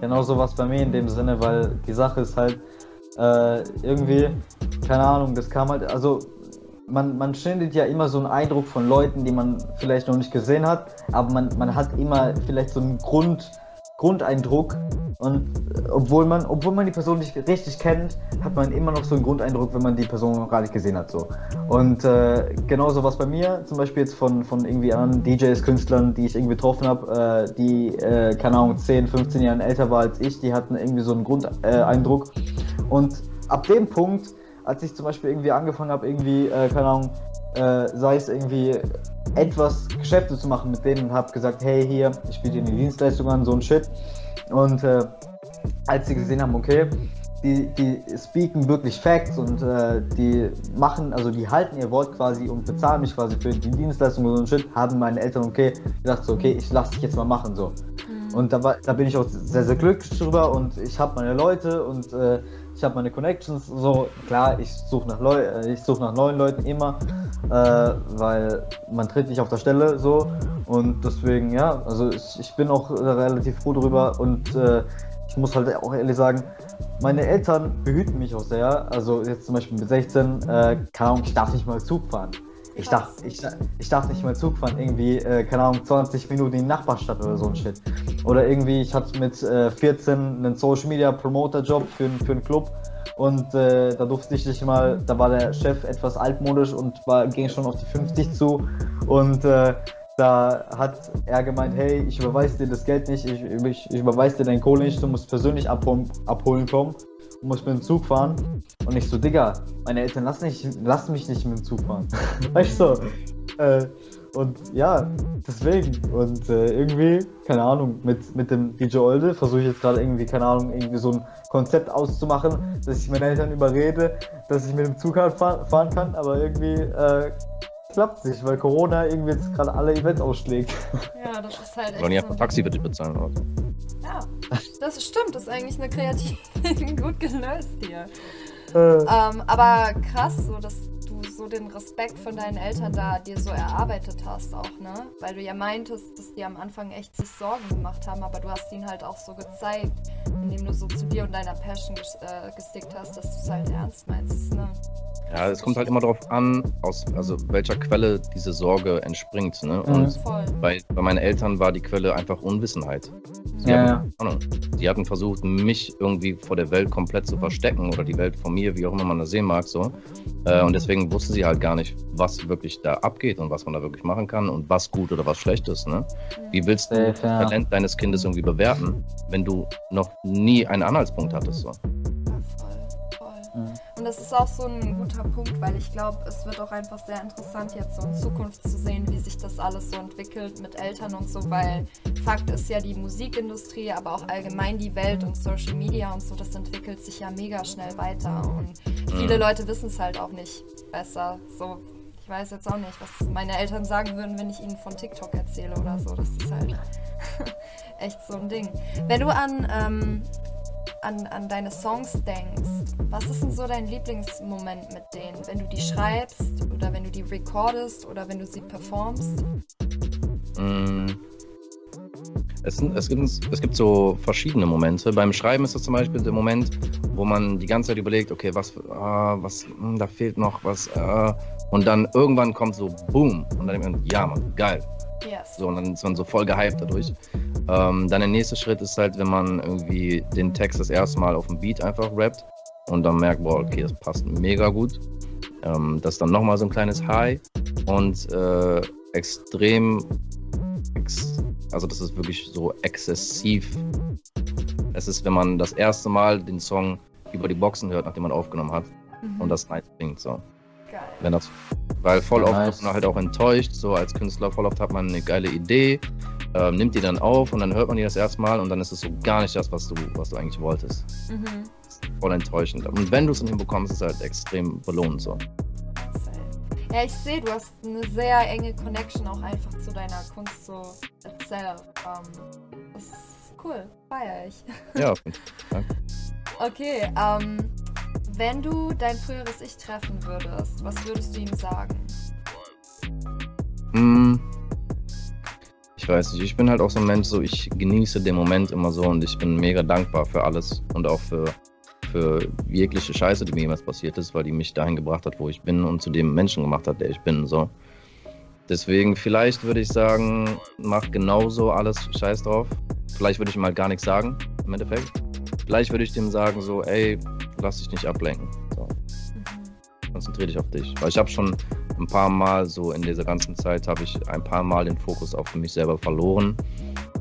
C: Genau so was bei mir in dem Sinne, weil die Sache ist halt äh, irgendwie, keine Ahnung, das kam halt, also man, man schindet ja immer so einen Eindruck von Leuten, die man vielleicht noch nicht gesehen hat, aber man, man hat immer vielleicht so einen Grund, Grundeindruck und äh, obwohl man, obwohl man die Person nicht richtig kennt, hat man immer noch so einen Grundeindruck, wenn man die Person noch gar nicht gesehen hat. So. Und äh, genauso was bei mir, zum Beispiel jetzt von, von irgendwie anderen DJs, Künstlern, die ich irgendwie getroffen habe, äh, die, äh, keine Ahnung, 10, 15 Jahre älter war als ich, die hatten irgendwie so einen Grundeindruck. und ab dem Punkt, als ich zum Beispiel irgendwie angefangen habe, irgendwie, äh, keine Ahnung, äh, sei es irgendwie etwas Geschäfte zu machen mit denen und habe gesagt, hey hier, ich biete dir die Dienstleistung an, so ein Shit. Und äh, als sie gesehen haben, okay, die, die speaken wirklich Facts und äh, die machen, also die halten ihr Wort quasi und bezahlen mich quasi für die Dienstleistung und so ein Shit, haben meine Eltern okay gesagt, so, okay, ich lasse dich jetzt mal machen so. Und da, war, da bin ich auch sehr, sehr glücklich drüber und ich habe meine Leute und äh, ich habe meine Connections, so klar, ich suche nach, Leu äh, such nach neuen Leuten immer, äh, weil man tritt nicht auf der Stelle so und deswegen, ja, also ich, ich bin auch relativ froh darüber und äh, ich muss halt auch ehrlich sagen, meine Eltern behüten mich auch sehr. Also jetzt zum Beispiel mit 16, äh, ich darf nicht mal Zug fahren. Ich darf, ich, ich darf nicht mal Zug fahren, irgendwie, äh, keine Ahnung, 20 Minuten in die Nachbarstadt oder so ein Shit. Oder irgendwie, ich hatte mit äh, 14 einen Social Media Promoter Job für, für einen Club und äh, da durfte ich nicht mal, da war der Chef etwas altmodisch und war, ging schon auf die 50 zu und äh, da hat er gemeint, hey, ich überweise dir das Geld nicht, ich, ich, ich überweise dir dein Kohle nicht, du musst persönlich abholen, abholen kommen und musst mit dem Zug fahren. Und ich so, Digga, meine Eltern lassen, nicht, lassen mich nicht mit dem Zug fahren. weißt du? So, äh, und ja, deswegen. Und äh, irgendwie, keine Ahnung, mit, mit dem DJ Olde versuche ich jetzt gerade irgendwie, keine Ahnung, irgendwie so ein Konzept auszumachen, dass ich meine Eltern überrede, dass ich mit dem Zug halt fahr fahren kann, aber irgendwie äh, klappt nicht, weil Corona irgendwie jetzt gerade alle Events ausschlägt.
A: Ja, das ist halt echt.
B: Wollen ja so Taxi bitte bezahlen oder.
A: Ja, das stimmt, das ist eigentlich eine kreative, gut gelöst hier. Äh. Ähm, aber krass, so dass du so den Respekt von deinen Eltern da dir so erarbeitet hast auch, ne? Weil du ja meintest, dass die am Anfang echt sich Sorgen gemacht haben, aber du hast ihnen halt auch so gezeigt, indem du so zu dir und deiner Passion äh, gestickt hast, dass du es halt ernst meinst, ne?
B: Ja, es kommt halt immer darauf an, aus also welcher Quelle diese Sorge entspringt. Ne? Und bei, bei meinen Eltern war die Quelle einfach Unwissenheit. Sie,
C: ja,
B: hatten, sie hatten versucht, mich irgendwie vor der Welt komplett zu verstecken oder die Welt von mir, wie auch immer man das sehen mag. So. Äh, und deswegen wussten sie halt gar nicht, was wirklich da abgeht und was man da wirklich machen kann und was gut oder was schlecht ist. Ne? Wie willst du das Talent deines Kindes irgendwie bewerten, wenn du noch nie einen Anhaltspunkt hattest? So?
A: Und das ist auch so ein guter Punkt, weil ich glaube, es wird auch einfach sehr interessant, jetzt so in Zukunft zu sehen, wie sich das alles so entwickelt mit Eltern und so, weil Fakt ist ja, die Musikindustrie, aber auch allgemein die Welt und Social Media und so, das entwickelt sich ja mega schnell weiter. Und viele mhm. Leute wissen es halt auch nicht besser. So, ich weiß jetzt auch nicht, was meine Eltern sagen würden, wenn ich ihnen von TikTok erzähle oder so. Das ist halt echt so ein Ding. Wenn du an ähm, an, an deine Songs denkst, was ist denn so dein Lieblingsmoment mit denen, wenn du die schreibst oder wenn du die recordest oder wenn du sie performst?
B: Mm. Es, es, gibt, es gibt so verschiedene Momente. Beim Schreiben ist das zum Beispiel der Moment, wo man die ganze Zeit überlegt, okay, was, ah, was, hm, da fehlt noch was. Ah, und dann irgendwann kommt so Boom. Und dann denkt man, ja, Mann, geil.
A: Yes.
B: So, und dann ist man so voll gehypt dadurch. Ähm, dann der nächste Schritt ist halt, wenn man irgendwie den Text das erste Mal auf dem Beat einfach rappt und dann merkt, boah, okay, das passt mega gut. Ähm, das ist dann nochmal so ein kleines High und äh, extrem, ex also das ist wirklich so exzessiv. Es ist, wenn man das erste Mal den Song über die Boxen hört, nachdem man aufgenommen hat
A: Mhm.
B: und das nice klingt. So.
A: Geil.
B: Wenn das, weil voll oft
C: nice.
B: ist man halt auch enttäuscht, so als Künstler, voll oft hat man eine geile Idee, ähm, nimmt die dann auf und dann hört man die das erstmal und dann ist es so gar nicht das, was du, was du eigentlich wolltest.
A: Mhm.
B: Voll enttäuschend. Und wenn du es dann hinbekommst, ist es halt extrem belohnend so.
A: Ja, ich sehe, du hast eine sehr enge Connection auch einfach zu deiner Kunst so itself. Ähm, das ist cool, feier ich.
B: Ja, auf jeden Fall.
A: Okay, ähm, wenn du dein früheres Ich treffen würdest, was würdest du ihm sagen?
B: Hm, ich weiß nicht, ich bin halt auch so ein Mensch, so ich genieße den Moment immer so und ich bin mega dankbar für alles und auch für, für jegliche Scheiße, die mir jemals passiert ist, weil die mich dahin gebracht hat, wo ich bin und zu dem Menschen gemacht hat, der ich bin. So. Deswegen, vielleicht würde ich sagen, mach genauso alles Scheiß drauf. Vielleicht würde ich ihm halt gar nichts sagen, im Endeffekt. Vielleicht würde ich dem sagen, so, ey, lass dich nicht ablenken. So
A: Mhm.
B: konzentriere dich auf dich. Weil ich habe schon ein paar Mal so in dieser ganzen Zeit habe ich ein paar Mal den Fokus auf mich selber verloren,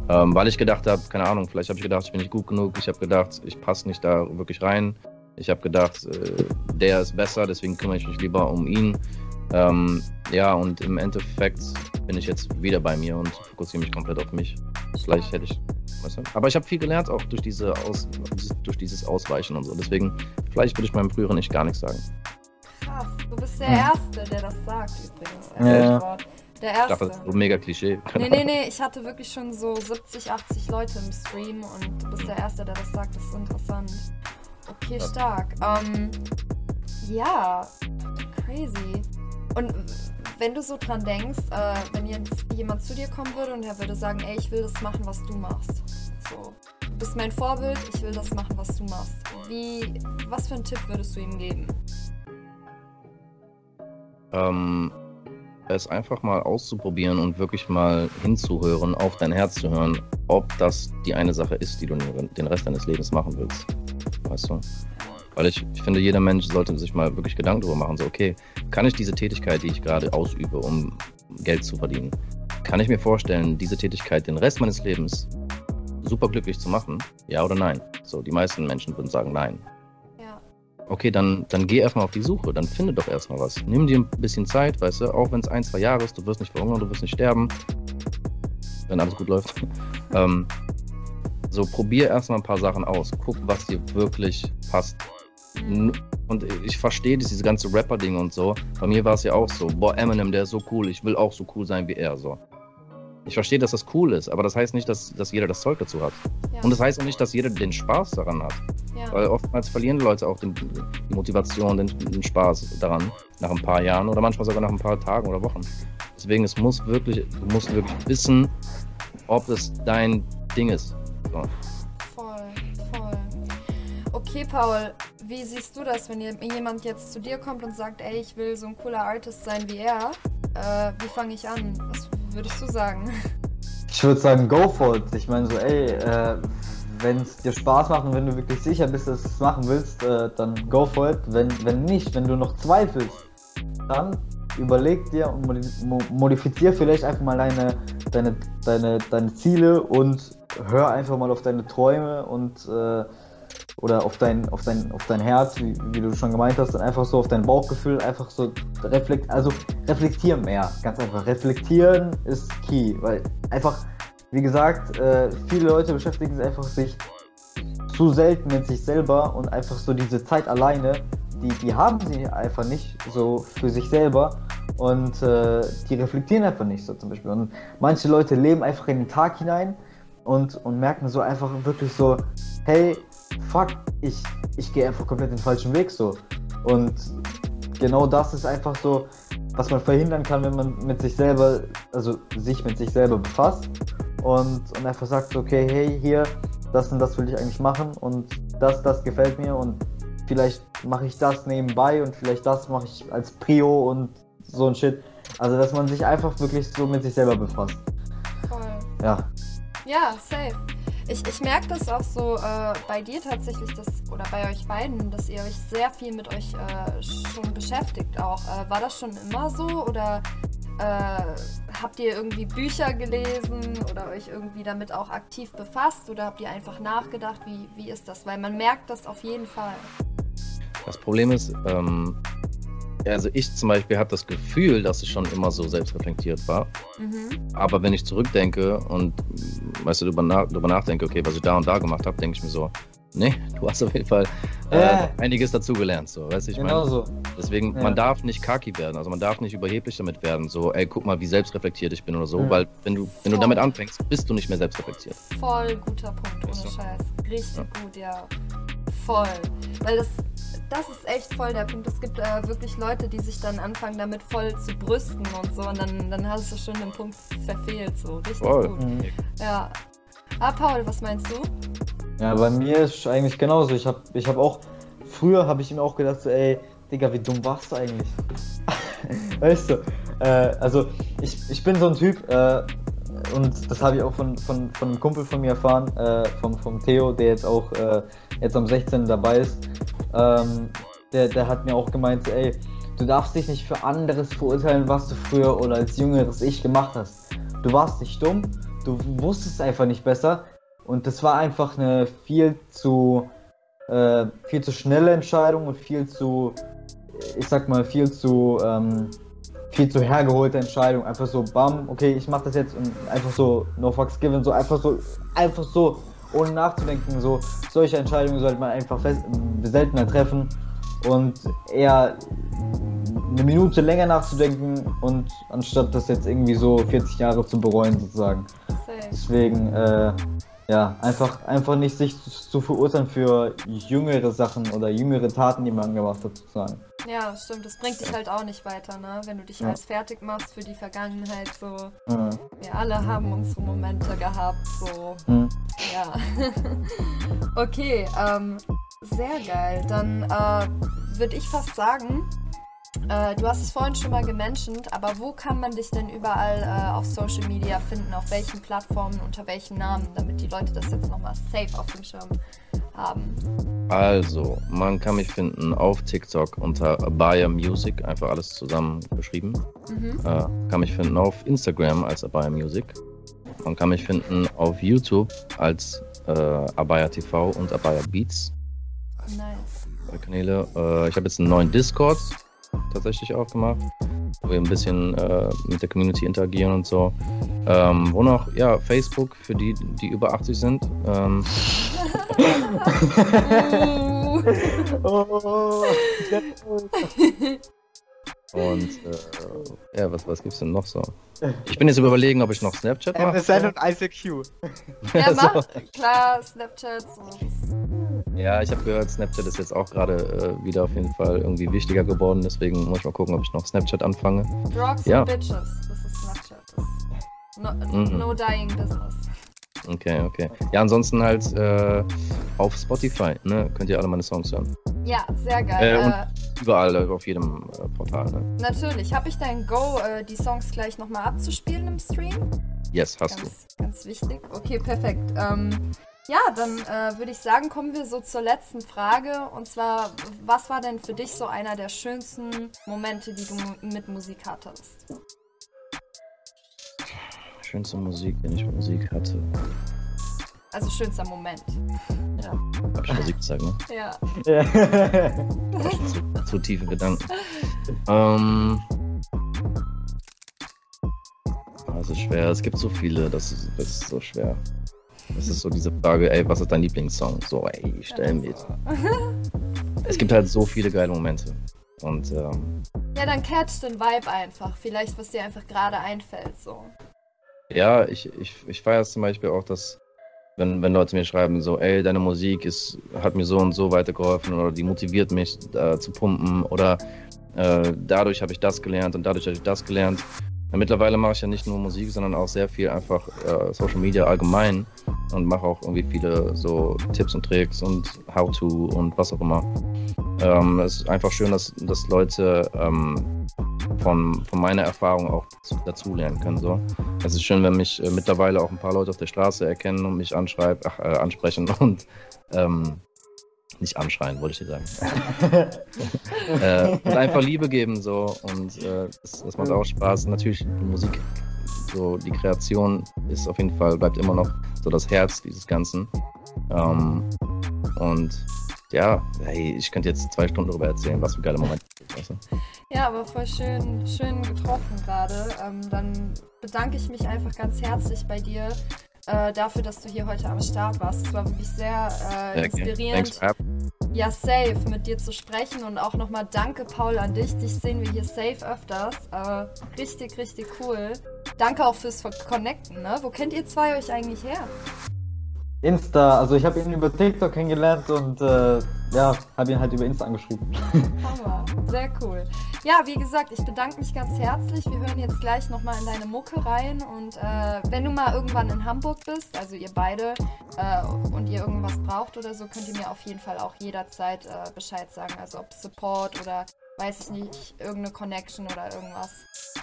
B: ähm, weil ich gedacht habe, keine Ahnung, vielleicht habe ich gedacht, ich bin nicht gut genug. Ich habe gedacht, ich passe nicht da wirklich rein. Ich habe gedacht, äh, der ist besser, deswegen kümmere ich mich lieber um ihn. Ähm, ja, und im Endeffekt bin ich jetzt wieder bei mir und fokussiere mich komplett auf mich. Vielleicht hätte ich, weißt du? Aber ich habe viel gelernt auch durch diese Aus, durch dieses Ausweichen und so. Deswegen, vielleicht würde ich meinem früheren nicht gar nichts sagen.
A: Krass, du bist der
C: Hm.
A: Erste, der das sagt übrigens.
C: Ja.
A: Wort. Der
B: Ich dachte,
A: Erste.
B: das ist so mega Klischee.
A: Nee, nee, nee, ich hatte wirklich schon so 70, 80 Leute im Stream und du bist der Erste, der das sagt. Das ist interessant. Okay, stark. Ähm, ja, crazy. Und wenn du so dran denkst, äh, wenn jetzt jemand zu dir kommen würde und er würde sagen, ey, ich will das machen, was du machst. So, du bist mein Vorbild, ich will das machen, was du machst. Wie, was für einen Tipp würdest du ihm geben?
B: ähm, es einfach mal auszuprobieren und wirklich mal hinzuhören, auf dein Herz zu hören, ob das die eine Sache ist, die du den Rest deines Lebens machen willst. Weißt du? Weil ich, ich finde, jeder Mensch sollte sich mal wirklich Gedanken darüber machen, so, okay, kann ich diese Tätigkeit, die ich gerade ausübe, um Geld zu verdienen, kann ich mir vorstellen, diese Tätigkeit den Rest meines Lebens super glücklich zu machen? Ja oder nein? So, die meisten Menschen würden sagen nein.
A: Ja,
B: Okay, dann, dann geh erstmal auf die Suche, dann finde doch erstmal was. Nimm dir ein bisschen Zeit, weißt du, auch wenn es ein, zwei Jahre ist, du wirst nicht verhungern, du wirst nicht sterben, wenn alles gut läuft. ähm, so, probier erstmal ein paar Sachen aus. Guck, was dir wirklich passt. Und ich verstehe diese ganze Rapper-Ding und so. Bei mir war es ja auch so, boah, Eminem, der ist so cool, ich will auch so cool sein wie er. So. Ich verstehe, dass das cool ist, aber das heißt nicht, dass, dass jeder das Zeug dazu hat.
A: ja,
B: Und das heißt auch nicht, dass jeder den Spaß daran hat.
A: ja.
B: Weil oftmals verlieren Leute auch den, die Motivation, den, den Spaß daran nach ein paar Jahren oder manchmal sogar nach ein paar Tagen oder Wochen. Deswegen, es muss wirklich, du musst wirklich wissen, ob es dein Ding ist. So.
A: Voll, voll. Okay, Paul, wie siehst du das, wenn jemand jetzt zu dir kommt und sagt, ey, ich will so ein cooler Artist sein wie er? Äh, wie fange ich an? Was würdest du sagen?
C: Ich würde sagen, go for it. Ich meine so, ey, äh, wenn es dir Spaß macht und wenn du wirklich sicher bist, dass du es machen willst, äh, dann go for it. Wenn, wenn nicht, wenn du noch zweifelst, dann überleg dir und modi- mo- modifizier vielleicht einfach mal deine, deine, deine, deine Ziele und hör einfach mal auf deine Träume und äh, oder auf dein, auf dein, auf dein Herz, wie, wie du schon gemeint hast, und einfach so auf dein Bauchgefühl, einfach so reflekt, also reflektieren mehr, ganz einfach. Reflektieren ist key, weil einfach, wie gesagt, äh, viele Leute beschäftigen sich einfach sich zu selten mit sich selber und einfach so diese Zeit alleine, die, die haben sie einfach nicht so für sich selber und äh, die reflektieren einfach nicht so zum Beispiel. Und manche Leute leben einfach in den Tag hinein und, und merken so einfach wirklich so, hey, fuck, ich, ich gehe einfach komplett den falschen Weg so. Und genau das ist einfach so, was man verhindern kann, wenn man mit sich selber, also sich mit sich selber befasst und, und einfach sagt, okay, hey, hier, das und das will ich eigentlich machen und das, das gefällt mir und vielleicht mache ich das nebenbei und vielleicht das mache ich als Prio und so ein Shit. Also, dass man sich einfach wirklich so mit sich selber befasst.
A: Voll.
C: Ja.
A: Ja, safe. Ich, ich merke das auch so äh, bei dir tatsächlich, dass, oder bei euch beiden, dass ihr euch sehr viel mit euch äh, schon beschäftigt auch. Äh, war das schon immer so oder äh, habt ihr irgendwie Bücher gelesen oder euch irgendwie damit auch aktiv befasst oder habt ihr einfach nachgedacht, wie, wie ist das? Weil man merkt das auf jeden Fall.
B: Das Problem ist, ähm, also ich zum Beispiel habe das Gefühl, dass ich schon immer so selbstreflektiert war.
A: Mhm.
B: Aber wenn ich zurückdenke und weißt du, darüber, nach, darüber nachdenke, okay, was ich da und da gemacht habe, denke ich mir so, nee, du hast auf jeden Fall äh,
C: Ja.
B: einiges dazugelernt, so, weißt du, ich
C: genau
B: meine.
C: so.
B: Deswegen,
C: Ja.
B: man darf nicht kaki werden, also man darf nicht überheblich damit werden, so, ey, guck mal, wie selbstreflektiert ich bin oder so,
C: Ja.
B: weil wenn du, wenn du damit anfängst, bist du nicht mehr selbstreflektiert.
A: Voll guter Punkt, ohne. Scheiß. Richtig
B: Ja.
A: gut, ja. Voll. Weil das, das ist echt voll der Punkt. Es gibt äh, wirklich Leute, die sich dann anfangen, damit voll zu brüsten und so. Und dann, dann hast du schon den Punkt verfehlt, so. Richtig
B: Voll.
A: gut.
C: Mhm.
A: Ja. Ah, Paul, was meinst du?
C: Ja, bei mir ist eigentlich genauso. Ich habe ich hab auch, früher habe ich mir auch gedacht, so, ey, Digga, wie dumm warst du eigentlich? weißt du? Äh, also, ich, ich bin so ein Typ, äh, und das habe ich auch von, von, von einem Kumpel von mir erfahren, äh, vom, vom Theo, der jetzt auch äh, jetzt am 16. dabei ist. Ähm, der, der hat mir auch gemeint, ey, du darfst dich nicht für anderes verurteilen, was du früher oder als jüngeres Ich gemacht hast. Du warst nicht dumm, du wusstest einfach nicht besser. Und das war einfach eine viel zu, äh, viel zu schnelle Entscheidung und viel zu, ich sag mal, viel zu, ähm, viel zu hergeholte Entscheidung. Einfach so, bam, okay, ich mach das jetzt und einfach so, no fucks given, so einfach so, einfach so, ohne nachzudenken, so, solche Entscheidungen sollte man einfach seltener treffen und eher eine Minute länger nachzudenken und anstatt das jetzt irgendwie so 40 Jahre zu bereuen sozusagen. Deswegen, äh, ja, einfach, einfach nicht sich zu, zu verurteilen für jüngere Sachen oder jüngere Taten, die man gemacht hat, sozusagen.
A: Ja, stimmt. Das bringt dich halt auch nicht weiter, ne? Wenn du dich
C: Ja.
A: als fertig machst für die Vergangenheit, so.
C: Äh,
A: Wir alle haben unsere Momente gehabt, so.
C: hm.
A: Ja. okay, ähm, sehr geil. Dann äh, würde ich fast sagen, äh, du hast es vorhin schon mal gementioned, aber wo kann man dich denn überall äh, auf Social Media finden? Auf welchen Plattformen, unter welchen Namen, damit die Leute das jetzt nochmal safe auf dem Schirm haben?
B: Also, man kann mich finden auf TikTok unter Abaya Music, einfach alles zusammen geschrieben.
A: Mhm.
B: Äh, kann mich finden auf Instagram als Abaya Music. Man kann mich finden auf YouTube als äh, Abaya TV und Abaya Beats.
A: Nice.
B: Kanäle. Äh, ich habe jetzt einen neuen Discord tatsächlich aufgemacht, wo wir ein bisschen äh, mit der Community interagieren und so. Ähm, wo noch? Ja, Facebook für die, die über 80 sind. Ähm.
C: Oh,
B: und äh, ja, was, was gibt's denn noch so? Ich bin jetzt überlegen, ob ich noch Snapchat mache.
D: MSN und ICQ.
A: Ja,
B: So.
A: mach, klar, Snapchat.
B: Ja, ich habe gehört, Snapchat ist jetzt auch gerade äh, wieder auf jeden Fall irgendwie wichtiger geworden. Deswegen muss ich mal gucken, ob ich noch Snapchat anfange.
A: Drugs
B: Ja.
A: and Bitches, das ist Snapchat. No,
B: Mhm.
A: no dying business.
B: Okay, okay. Ja, ansonsten halt äh, auf Spotify, ne? Könnt ihr alle meine Songs hören.
A: Ja, sehr
B: Äh,
A: geil.
B: und-
A: Äh,
B: Überall, äh, auf jedem äh, Portal, ne?
A: natürlich. Habe ich dein Go, äh, die Songs gleich nochmal abzuspielen im Stream?
B: Yes, hast du.
A: Ganz, ganz wichtig. Okay, perfekt. Ähm, ja, dann äh, würde ich sagen, kommen wir so zur letzten Frage. Und zwar, was war denn für dich so einer der schönsten Momente, die du mit Musik hattest?
B: Schönste Musik, wenn ich Musik hatte.
A: Also schönster Moment.
B: Hab ich Musik gesagt, ne?
A: Ja.
C: Ja.
B: Zu, zu tiefe Gedanken. Ähm. Es ist schwer, es gibt so viele, das ist, das ist so schwer. Das ist so diese Frage, ey, was ist dein Lieblingssong? So, ey, stell mir. Es gibt halt so viele geile Momente. Und ähm,
A: Ja, dann catch den Vibe einfach. Vielleicht, was dir einfach gerade einfällt, so.
B: Ja, ich, ich, ich feiere es zum Beispiel auch, dass, wenn, wenn Leute mir schreiben, so, ey, deine Musik ist, hat mir so und so weitergeholfen oder die motiviert mich äh, zu pumpen oder äh, dadurch habe ich das gelernt und dadurch habe ich das gelernt. Ja, mittlerweile mache ich ja nicht nur Musik, sondern auch sehr viel einfach äh, Social Media allgemein und mache auch irgendwie viele so Tipps und Tricks und How-to und was auch immer. Ähm, es ist einfach schön, dass, dass Leute ähm, von, von meiner Erfahrung auch dazulernen können. So. Es ist schön, wenn mich äh, mittlerweile auch ein paar Leute auf der Straße erkennen und mich anschreiben, ach, äh, ansprechen und ähm, nicht anschreien, wollte ich dir sagen. äh, und einfach Liebe geben so und äh, das, das macht auch Spaß. Natürlich die Musik, so die Kreation ist auf jeden Fall, bleibt immer noch so das Herz dieses Ganzen. Ähm, und ja, hey, ich könnte jetzt zwei Stunden darüber erzählen, was für geile Momente. Weißt du?
A: Ja, aber voll schön, schön getroffen gerade. Ähm, dann bedanke ich mich einfach ganz herzlich bei dir äh, dafür, dass du hier heute am Start warst. Es war wirklich sehr äh, inspirierend. Okay. Ja, safe, mit dir zu sprechen und auch nochmal danke, Paul, an dich. Dich sehen wir hier safe öfters. Äh, richtig, richtig cool. Danke auch fürs Connecten, ne? Wo kennt ihr zwei euch eigentlich her?
C: Insta, also ich habe ihn über TikTok kennengelernt und äh, ja, habe ihn halt über Insta angeschrieben.
A: Hammer, sehr cool. Ja, wie gesagt, ich bedanke mich ganz herzlich. Wir hören jetzt gleich nochmal in deine Mucke rein und äh, wenn du mal irgendwann in Hamburg bist, also ihr beide, äh, und ihr irgendwas braucht oder so, könnt ihr mir auf jeden Fall auch jederzeit äh, Bescheid sagen. Also ob Support oder weiß ich nicht, irgendeine Connection oder irgendwas.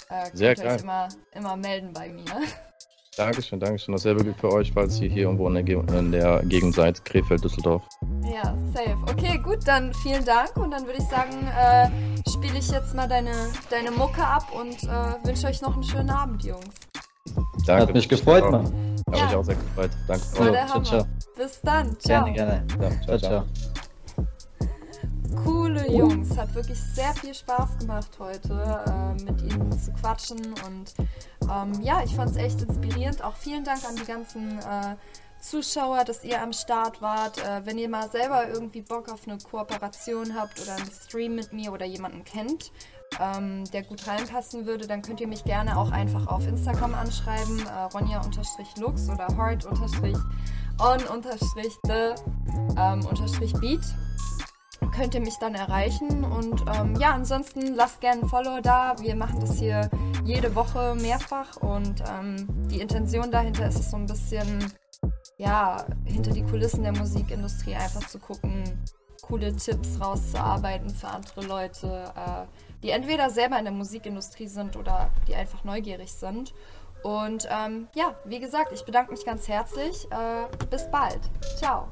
A: Äh,
B: sehr könnt ihr euch
A: immer, immer melden bei mir.
B: Dankeschön, Dankeschön. Dasselbe gilt für euch, falls ihr hier irgendwo in der, Ge in der Gegend seid, Krefeld, Düsseldorf.
A: Ja, safe. Okay, gut, dann vielen Dank und dann würde ich sagen, äh, spiele ich jetzt mal deine, deine Mucke ab und äh, wünsche euch noch einen schönen Abend, Jungs.
C: Danke. Hat mich gefreut, Mann.
B: Hat ja. mich auch sehr gefreut. Danke.
A: Oh, ciao, ciao. Bis dann. Ciao.
C: Gerne, gerne. Ja, ciao, ciao.
A: Coole Jungs. Hat wirklich sehr viel Spaß gemacht heute, äh, mit ihnen zu quatschen und ähm, ja, ich fand es echt inspirierend. Auch vielen Dank an die ganzen äh, Zuschauer, dass ihr am Start wart. Äh, wenn ihr mal selber irgendwie Bock auf eine Kooperation habt oder einen Stream mit mir oder jemanden kennt, ähm, der gut reinpassen würde, dann könnt ihr mich gerne auch einfach auf Instagram anschreiben, äh, ronja-lux oder heart-on-the-beat könnt ihr mich dann erreichen. Und ähm, ja, ansonsten lasst gerne ein Follow da. Wir machen das hier jede Woche mehrfach und ähm, die Intention dahinter ist es so ein bisschen, ja, hinter die Kulissen der Musikindustrie einfach zu gucken, coole Tipps rauszuarbeiten für andere Leute, äh, die entweder selber in der Musikindustrie sind oder die einfach neugierig sind. Und ähm, ja, wie gesagt, ich bedanke mich ganz herzlich. Äh, bis bald. Ciao.